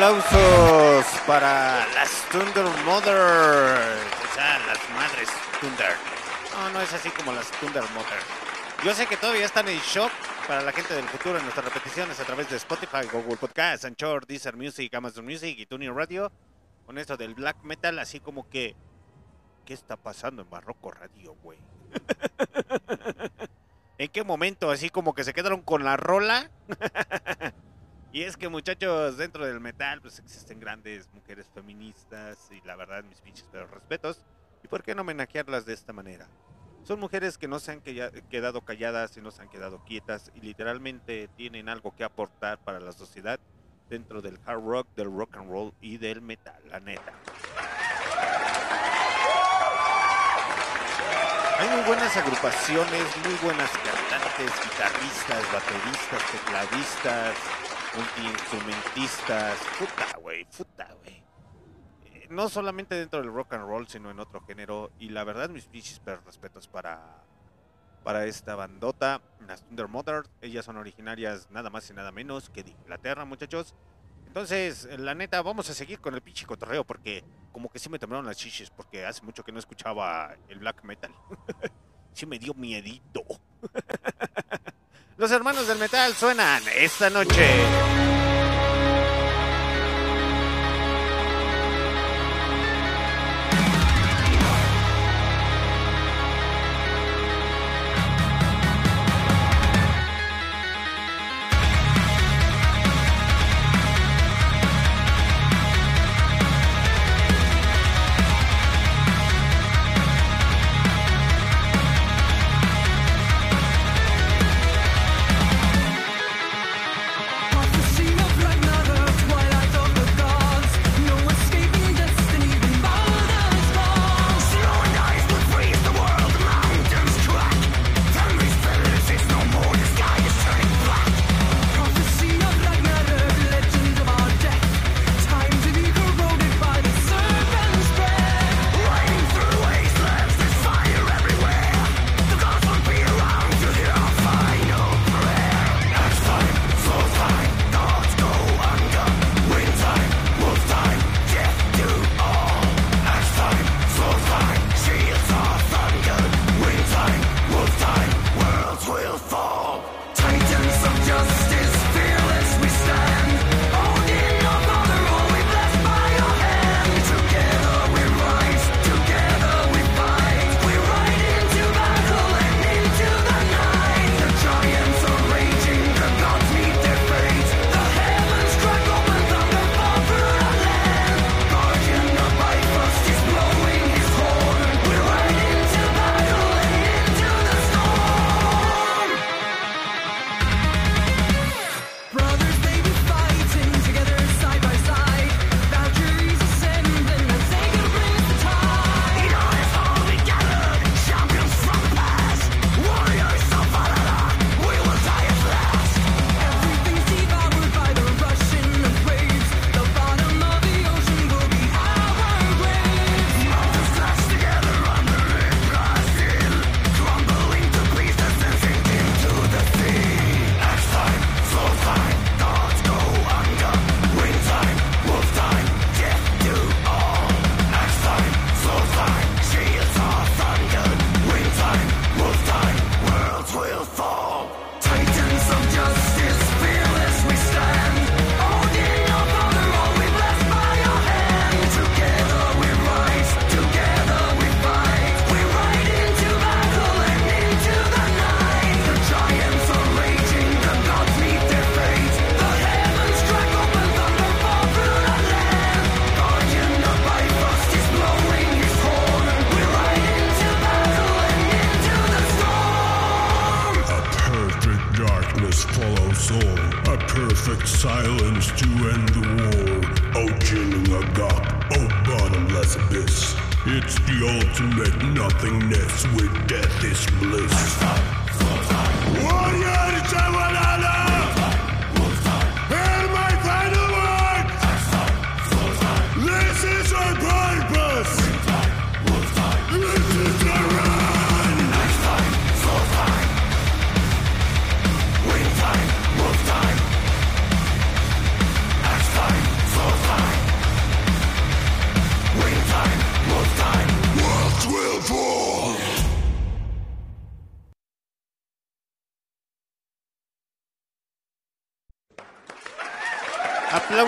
Aplausos para las Thunder Mothers. O sea, las madres Thunder. No, no es así como las Thunder Mothers. Yo sé que todavía están en shock para la gente del futuro en nuestras repeticiones a través de Spotify, Google Podcasts, Anchor, Deezer Music, Amazon Music y Tuning Radio. Con esto del black metal, así como que. ¿Qué está pasando en Barroco Radio, güey? <laughs> ¿En qué momento? Así como que se quedaron con la rola. <laughs> y es que muchachos, dentro del metal pues existen grandes mujeres feministas y la verdad mis pinches pero respetos. ¿Y por qué no homenajearlas de esta manera? Son mujeres que no se han quedado calladas y no se han quedado quietas y literalmente tienen algo que aportar para la sociedad dentro del hard rock, del rock and roll y del metal, la neta. Hay muy buenas agrupaciones, muy buenas cantantes, guitarristas, bateristas, tecladistas, multiinstrumentistas. Puta, güey, puta, güey. Eh, No solamente dentro del rock and roll, sino en otro género. Y la verdad, mis pinches respetos para, para esta bandota, las Thunder Mothers. Ellas son originarias nada más y nada menos que de Inglaterra, muchachos. Entonces, la neta, vamos a seguir con el pinche cotorreo porque como que sí me temblaron las chiches porque hace mucho que no escuchaba el black metal. <laughs> sí me dio miedito. <laughs> Los hermanos del metal suenan esta noche.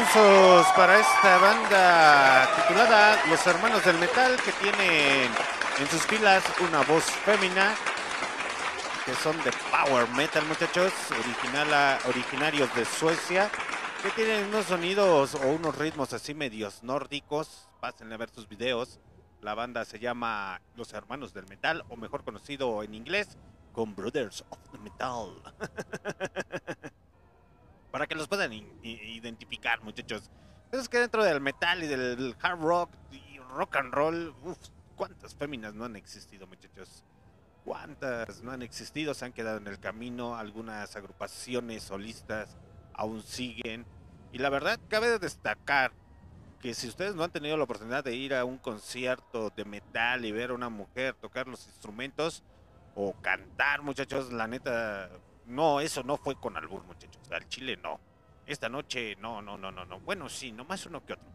Aplausos para esta banda titulada Los Hermanos del Metal que tienen en sus filas una voz fémina que son de Power Metal muchachos, original originarios de Suecia que tienen unos sonidos o unos ritmos así medios nórdicos. Pásenle a ver sus videos. La banda se llama Los Hermanos del Metal o mejor conocido en inglés con Brothers of the Metal. <laughs> para que los puedan identificar, muchachos. Es que dentro del metal y del hard rock y rock and roll, uf, ¿cuántas féminas no han existido, muchachos? ¿Cuántas no han existido? Se han quedado en el camino, algunas agrupaciones solistas aún siguen. Y la verdad, cabe de destacar que si ustedes no han tenido la oportunidad de ir a un concierto de metal y ver a una mujer tocar los instrumentos o cantar, muchachos, la neta, no, eso no fue con albur, muchachos. Al chile no. Esta noche, no, no, no, no, no. Bueno, sí, nomás uno que otro.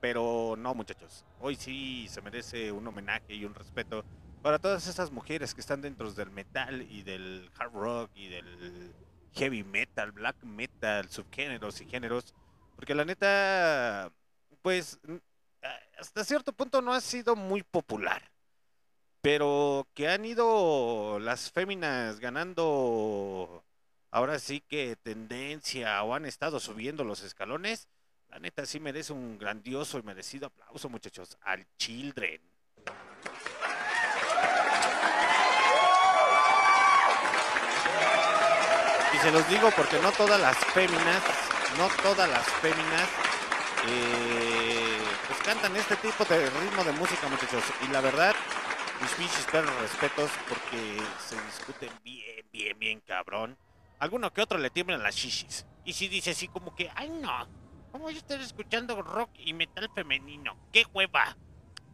Pero no, muchachos. Hoy sí se merece un homenaje y un respeto para todas esas mujeres que están dentro del metal y del hard rock y del heavy metal, black metal, subgéneros y géneros. Porque la neta, pues, hasta cierto punto no ha sido muy popular. Pero que han ido las féminas ganando ahora sí que tendencia o han estado subiendo los escalones, la neta sí merece un grandioso y merecido aplauso, muchachos, al Children. Y se los digo porque no todas las féminas, no todas las féminas eh, pues cantan este tipo de ritmo de música, muchachos. Y la verdad, mis pinches perros respetos porque se discuten bien, bien, bien cabrón. Alguno que otro le tiemblan las shishis. Y si dice así como que, ay no, ¿cómo voy a estar escuchando rock y metal femenino? ¡Qué hueva!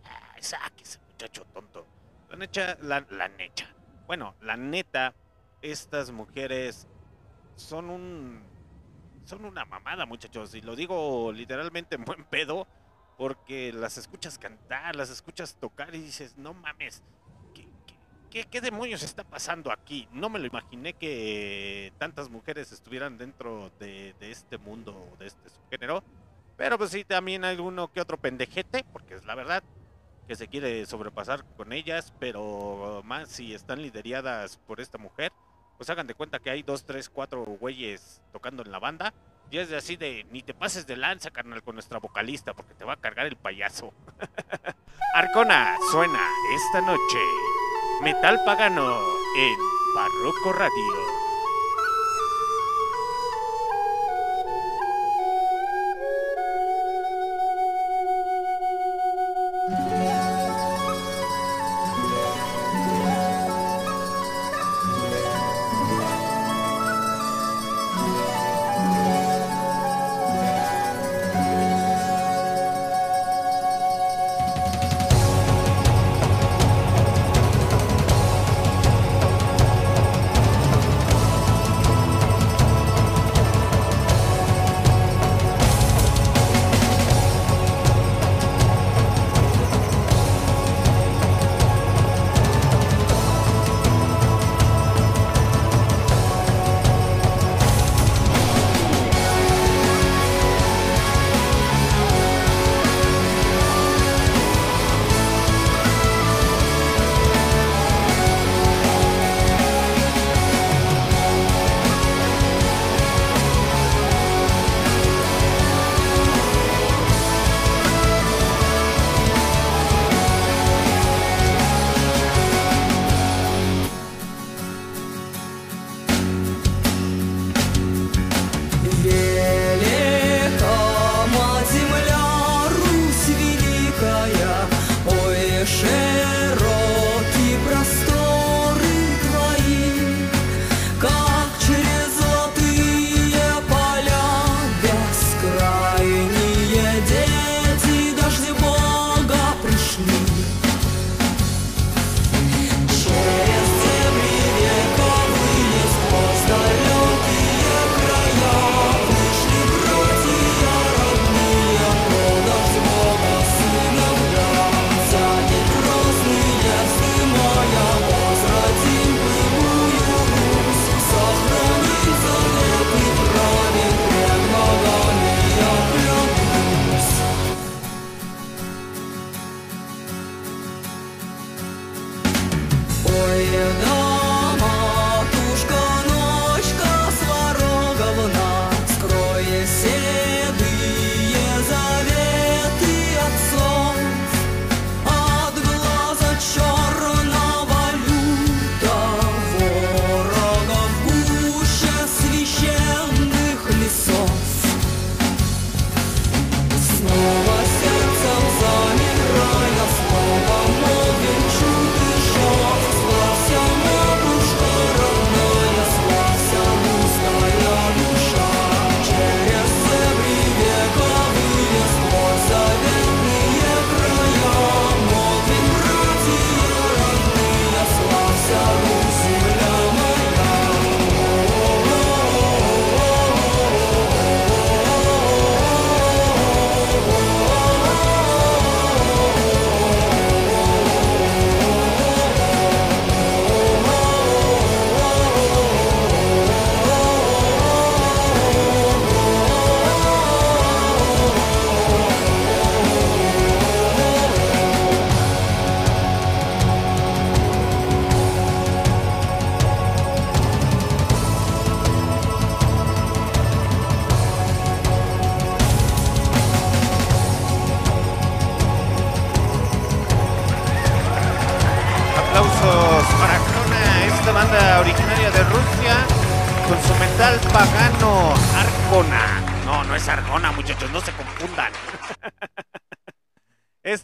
Ah, sáquese, muchacho tonto. La neta, la, la necha. Bueno, la neta, estas mujeres son un son una mamada, muchachos, y lo digo literalmente en buen pedo, porque las escuchas cantar, las escuchas tocar y dices, no mames, ¿qué, demonios está pasando aquí? No me lo imaginé que tantas mujeres estuvieran dentro de, este mundo, de este subgénero, pero pues sí, también hay uno que otro pendejete, porque es la verdad, que se quiere sobrepasar con ellas, pero más si están lideradas por esta mujer, pues hagan de cuenta que hay dos, tres, cuatro güeyes tocando en la banda. Y es así de, ni te pases de lanza, carnal, con nuestra vocalista, porque te va a cargar el payaso. <laughs> Arcona suena esta noche. Metal pagano en Barroco Radio.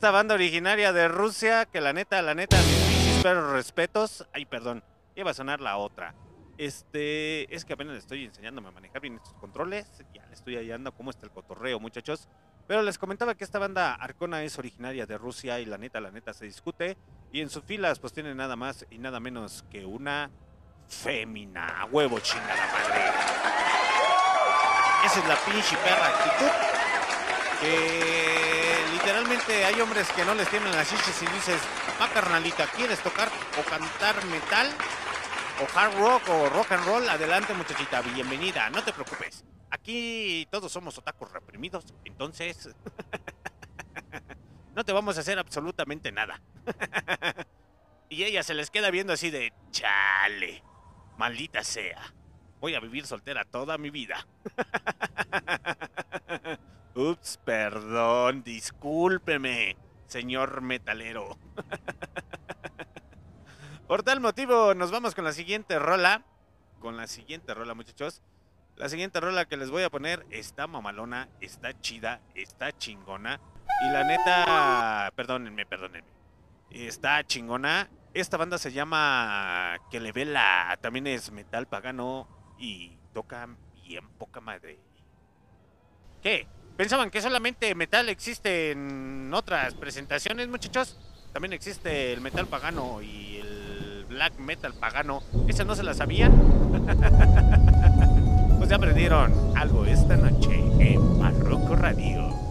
Esta banda originaria de Rusia, que la neta, la neta, mis pero respetos. Ay, perdón, iba a sonar la otra. Este, es que apenas le estoy enseñándome a manejar bien estos controles. Ya le estoy hallando cómo está el cotorreo, muchachos. Pero les comentaba que esta banda Arcona es originaria de Rusia y la neta, la neta se discute. Y en sus filas, pues tiene nada más y nada menos que una fémina. Huevo chingada madre. Esa es la pinche perra actitud. Que literalmente hay hombres que no les tienen las chiches y dices, ah carnalita, ¿quieres tocar o cantar metal? O hard rock o rock and roll, adelante muchachita, bienvenida, no te preocupes. Aquí todos somos otakus reprimidos, entonces <laughs> no te vamos a hacer absolutamente nada. <laughs> y ella se les queda viendo así de, chale, maldita sea, voy a vivir soltera toda mi vida. <laughs> Ups, perdón, discúlpeme, señor metalero. <laughs> Por tal motivo, nos vamos con la siguiente rola. Con la siguiente rola, muchachos. La siguiente rola que les voy a poner está mamalona, está chida, está chingona. Y la neta, perdónenme, perdónenme. Está chingona. Esta banda se llama Que le vela. También es metal pagano y toca bien poca madre. ¿Qué? ¿Pensaban que solamente metal existe en otras presentaciones, muchachos? También existe el metal pagano y el black metal pagano. ¿Esa no se la sabían? <laughs> pues ya aprendieron algo esta noche en Barroco Radio.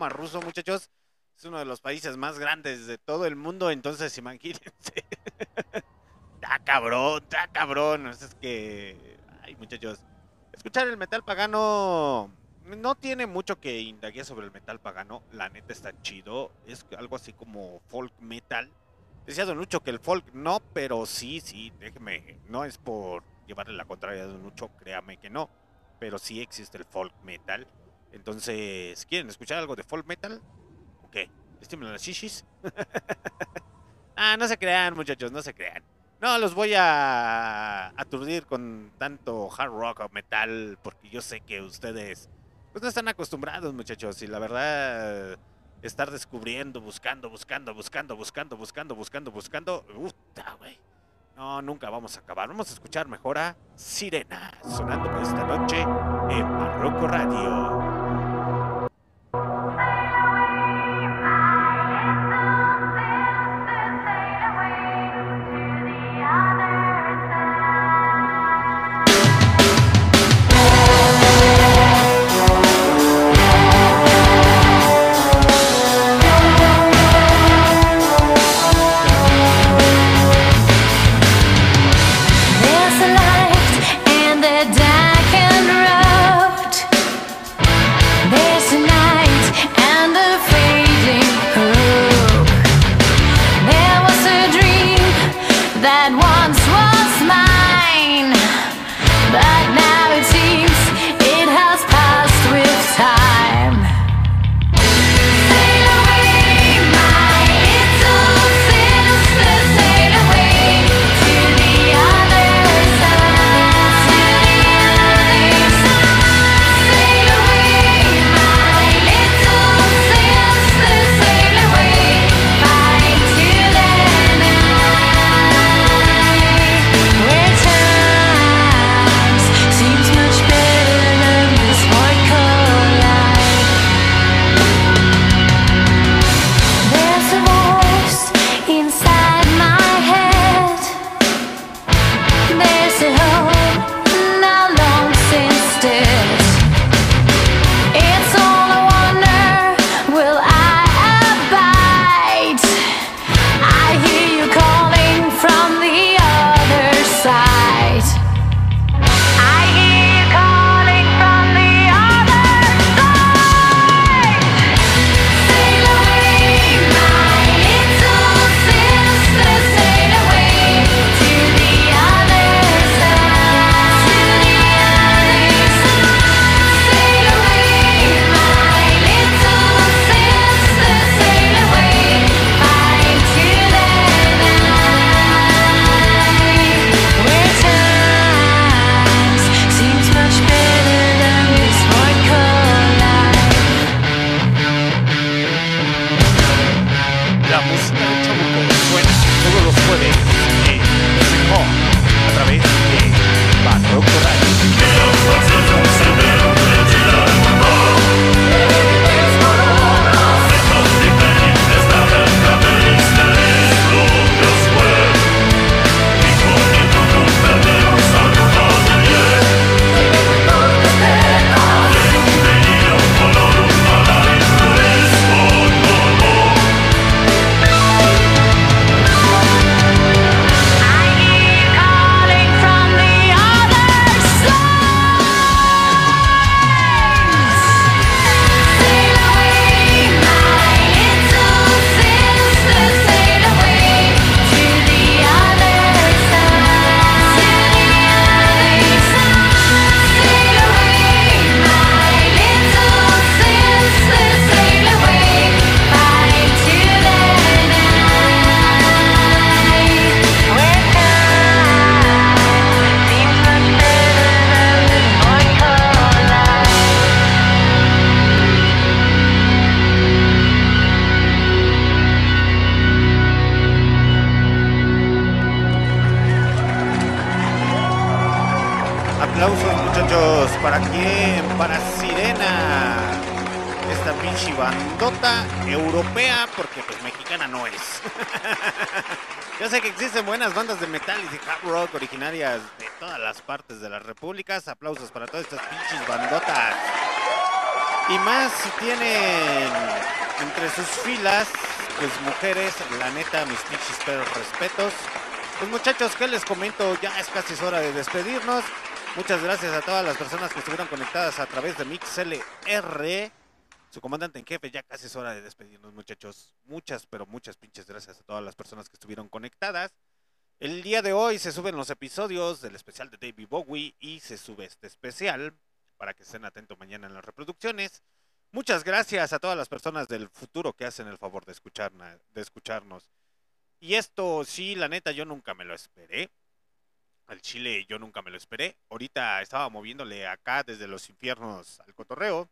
Panorama ruso, muchachos. Es uno de los países más grandes de todo el mundo, entonces imagínense. está <laughs> cabrón, está cabrón. Es que, ay, muchachos, escuchar el metal pagano no tiene mucho que indagar sobre el metal pagano. La neta está chido. Es algo así como folk metal. Decía Don Lucho que el folk no, pero sí, sí, déjeme. No es por llevarle la contraria a Don Lucho, créame que no. Pero sí existe el folk metal. Entonces, ¿quieren escuchar algo de folk metal? ¿O qué? ¿Estimulan las shishis? <laughs> ah, no se crean, muchachos, no se crean. No, los voy a aturdir con tanto hard rock o metal, porque yo sé que ustedes pues no están acostumbrados, muchachos, y la verdad estar descubriendo, buscando, buscando, buscando, buscando, buscando, buscando, buscando, puta, güey. No, nunca vamos a acabar. Vamos a escuchar mejor a Sirena, sonando esta noche en Barroco Radio. Bye. Muchachos, ¿qué les comento? Ya es casi hora de despedirnos. Muchas gracias a todas las personas que estuvieron conectadas a través de MixLR. Su comandante en jefe, ya casi es hora de despedirnos, muchachos. Muchas, pero muchas pinches gracias a todas las personas que estuvieron conectadas. El día de hoy se suben los episodios del especial de David Bowie y se sube este especial para que estén atentos mañana en las reproducciones. Muchas gracias a todas las personas del futuro que hacen el favor de, de escucharnos. Y esto sí, la neta, yo nunca me lo esperé. Al Chile yo nunca me lo esperé. Ahorita estaba moviéndole acá desde los infiernos al cotorreo.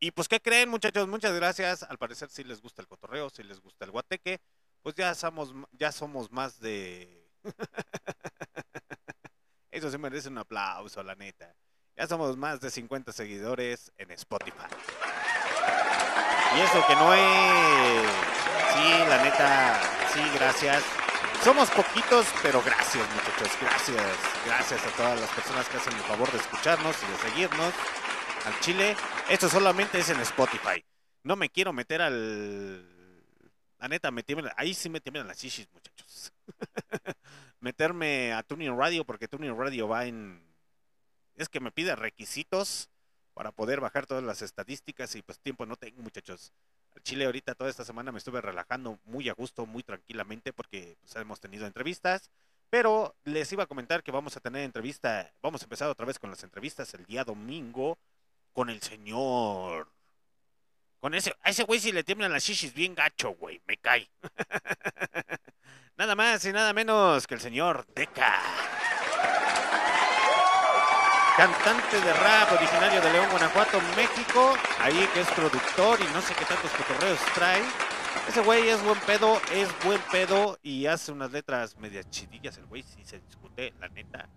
Y pues, ¿qué creen, muchachos? Muchas gracias. Al parecer sí les gusta el cotorreo, sí les gusta el guateque. Pues ya somos, ya somos más de... <laughs> Eso se merece un aplauso, la neta. Ya somos más de 50 seguidores en Spotify. Y eso que no es... Sí, la neta, sí, gracias. Somos poquitos, pero gracias, muchachos. Gracias. Gracias a todas las personas que hacen el favor de escucharnos y de seguirnos al Chile. Esto solamente es en Spotify. No me quiero meter al. La neta, me tiemblan- ahí sí me tiemblan las shishis, muchachos. <laughs> Meterme a Tuning Radio porque Tuning Radio va en. Es que me pide requisitos para poder bajar todas las estadísticas y pues tiempo no tengo, muchachos. Chile ahorita toda esta semana me estuve relajando muy a gusto, muy tranquilamente porque pues, hemos tenido entrevistas. Pero les iba a comentar que vamos a tener entrevista, vamos a empezar otra vez con las entrevistas el día domingo con el señor. Con ese, a ese güey si le tiemblan las shishis bien gacho, güey, me cae. <laughs> nada más y nada menos que el señor Deca. Cantante de rap originario de León, Guanajuato, México. Ahí que es productor y no sé qué tantos cotorreos trae. Ese güey es buen pedo, es buen pedo y hace unas letras medias chidillas. El güey sí se discute, la neta.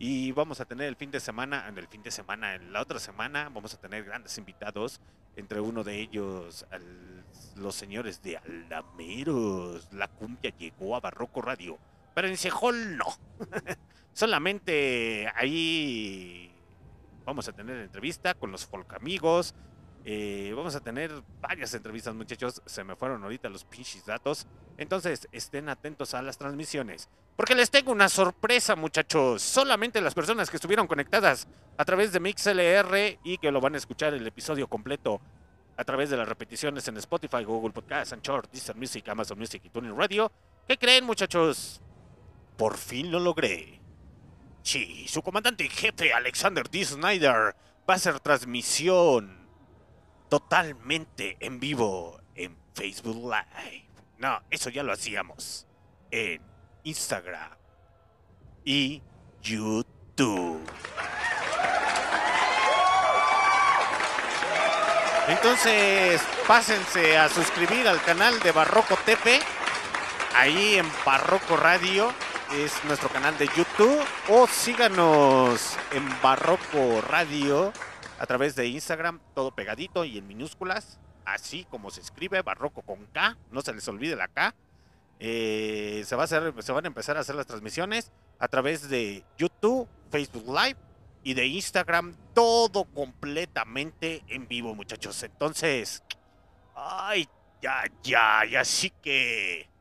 Y vamos a tener el fin de semana, en el fin de semana, en la otra semana, vamos a tener grandes invitados. Entre uno de ellos, al- los señores de Alameros. La cumbia llegó a Barroco Radio. Pero en Cejol no. <laughs> Solamente ahí vamos a tener entrevista con los folk amigos. Eh, vamos a tener varias entrevistas, muchachos. Se me fueron ahorita los pinches datos. Entonces, estén atentos a las transmisiones. Porque les tengo una sorpresa, muchachos. Solamente las personas que estuvieron conectadas a través de MixLR y que lo van a escuchar el episodio completo a través de las repeticiones en Spotify, Google Podcast, Anchor, Deezer Music, Amazon Music y Tuning Radio. ¿Qué creen, muchachos? Por fin lo logré. Sí, su comandante en jefe, Alexander D. Snyder, va a hacer transmisión totalmente en vivo en Facebook Live. No, eso ya lo hacíamos en Instagram y YouTube. Entonces, pásense a suscribir al canal de Barroco Tepe. Ahí en Barroco Radio es nuestro canal de YouTube. O síganos en Barroco Radio a través de Instagram, todo pegadito y en minúsculas. Así como se escribe, Barroco con K. No se les olvide la K. Eh, se, va a se van a empezar a hacer las transmisiones a través de YouTube, Facebook Live y de Instagram, todo completamente en vivo, muchachos. Entonces, ay, ya, ya, ya sí que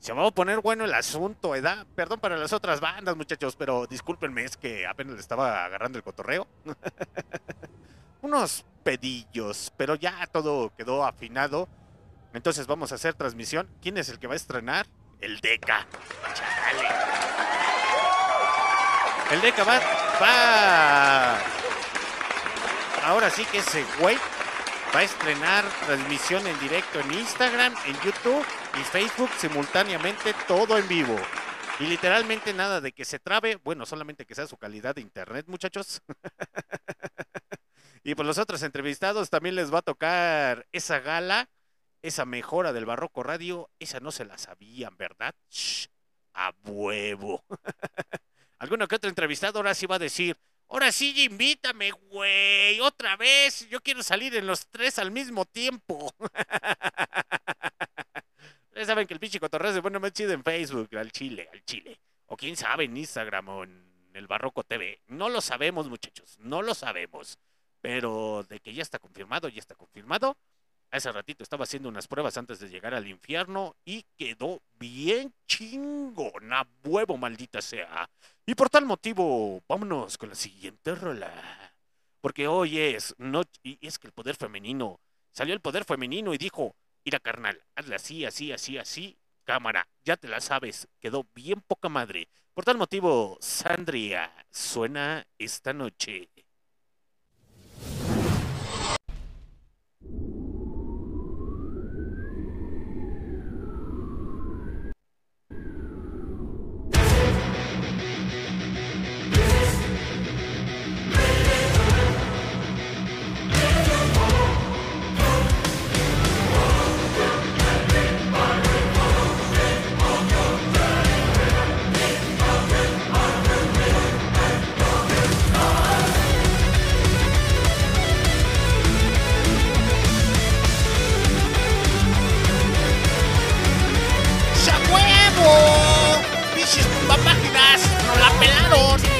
se va a poner bueno el asunto, ¿verdad? Perdón para las otras bandas, muchachos, pero discúlpenme, es que apenas le estaba agarrando el cotorreo. <laughs> Unos pedillos, pero ya todo quedó afinado. Entonces vamos a hacer transmisión. ¿Quién es el que va a estrenar? El Deca. Chale. El Deca va, va. Ahora sí que ese güey va a estrenar transmisión en directo en Instagram, en YouTube y Facebook simultáneamente, todo en vivo. Y literalmente nada de que se trabe, bueno, solamente que sea su calidad de internet, muchachos. <laughs> y pues los otros entrevistados también les va a tocar esa gala, esa mejora del Barroco Radio, esa no se la sabían, ¿verdad? A huevo. <laughs> alguno que otro entrevistado ahora sí va a decir, ahora sí invítame, güey, otra vez, yo quiero salir en los tres al mismo tiempo. <laughs> Ustedes saben que el pinche cotorreo se pone más chido en Facebook, al chile, al chile. O quién sabe, en Instagram o en el Barroco TV. No lo sabemos, muchachos, no lo sabemos. Pero de que ya está confirmado, ya está confirmado. Hace ratito estaba haciendo unas pruebas antes de llegar al infierno y quedó bien chingona, huevo maldita sea. Y por tal motivo, vámonos con la siguiente rola. Porque hoy es noche, y es que el poder femenino, salió el poder femenino y dijo, mira carnal, hazle así, así, así, así, cámara, ya te la sabes, quedó bien poca madre. Por tal motivo, Sandria, suena esta noche. ¡No la pelaron!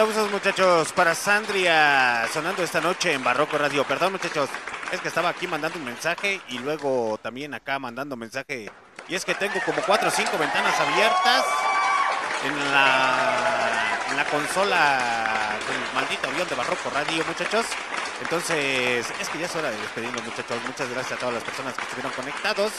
Aplausos muchachos para Sandria sonando esta noche en Barroco Radio. Perdón muchachos, es que estaba aquí mandando un mensaje y luego también acá mandando mensaje. Y es que tengo como cuatro o cinco ventanas abiertas en la, en la consola del maldito avión de Barroco Radio muchachos. Entonces es que ya es hora de despedirnos muchachos. Muchas gracias a todas las personas que estuvieron conectados.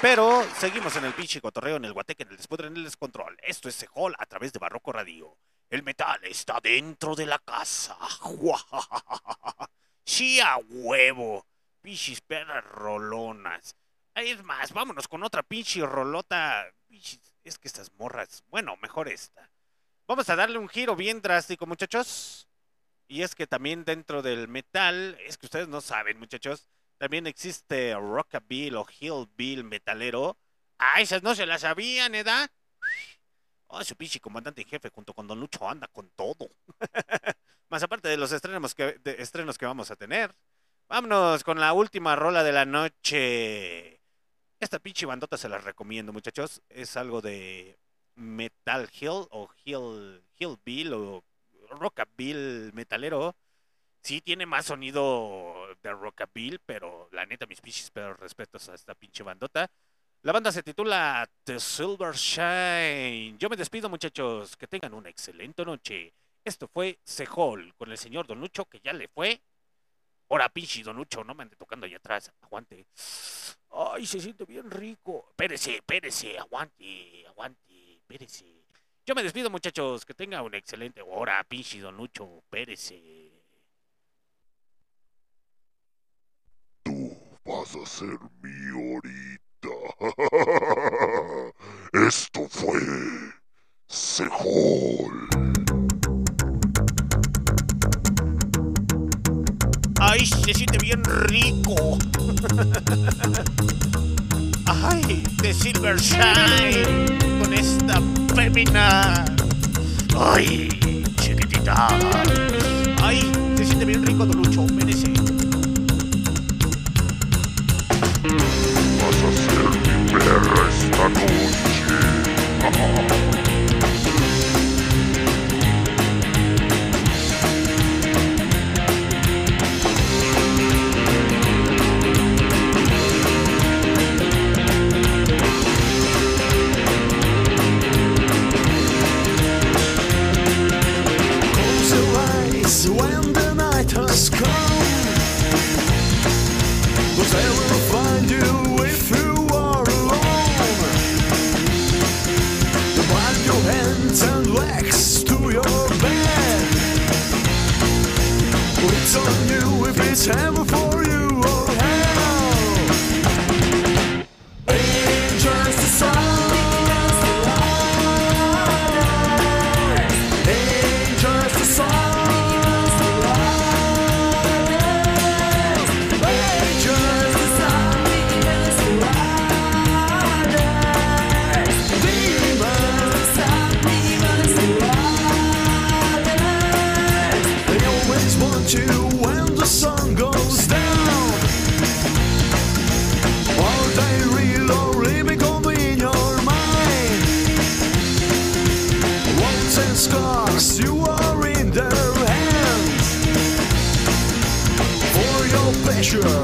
Pero seguimos en el pinche cotorreo, en el guateque, en el despudre, en el descontrol. Esto es Sehol a través de Barroco Radio. El metal está dentro de la casa. <laughs> Sí, a huevo. Pinches perras rolonas. Es más, vámonos con otra pinche rolota. Pinches, Es que estas morras. Bueno, mejor esta. Vamos a darle un giro bien drástico, muchachos. Y es que también dentro del metal, es que ustedes no saben, muchachos, también existe rockabilly o hillbill metalero. Ah, esas no se las sabían, ¿edad? Oh, su pinche comandante en jefe junto con Don Lucho anda con todo. <laughs> Más aparte de los estrenos que, estrenos que vamos a tener. Vámonos con la última rola de la noche. Esta pinche bandota se las recomiendo, muchachos. Es algo de Metal Hill o Hill, Hillbill o Rockabill metalero. Sí, tiene más sonido de Rockabill, pero la neta, mis pinches pero respetos a esta pinche bandota. La banda se titula The Silver Shine. Yo me despido, muchachos. Que tengan una excelente noche. Esto fue Sehol con el señor Don Lucho, que ya le fue. Ahora, pinche Don Lucho, no me ande tocando allá atrás. Aguante. Ay, se siente bien rico. Espérese, espérese, aguante, aguante, espérese. Yo me despido, muchachos. Que tengan una excelente hora, pinche Don Lucho. Espérese. Vas a ser mi ahorita. <laughs> Esto fue Sehol. Ay, se siente bien rico. <laughs> Ay, de Silver Shine con esta fémina. Ay, chiquitita. Ay, se siente bien rico, Don perra esta noche. Close your eyes when the night has come. You if it's heaven future.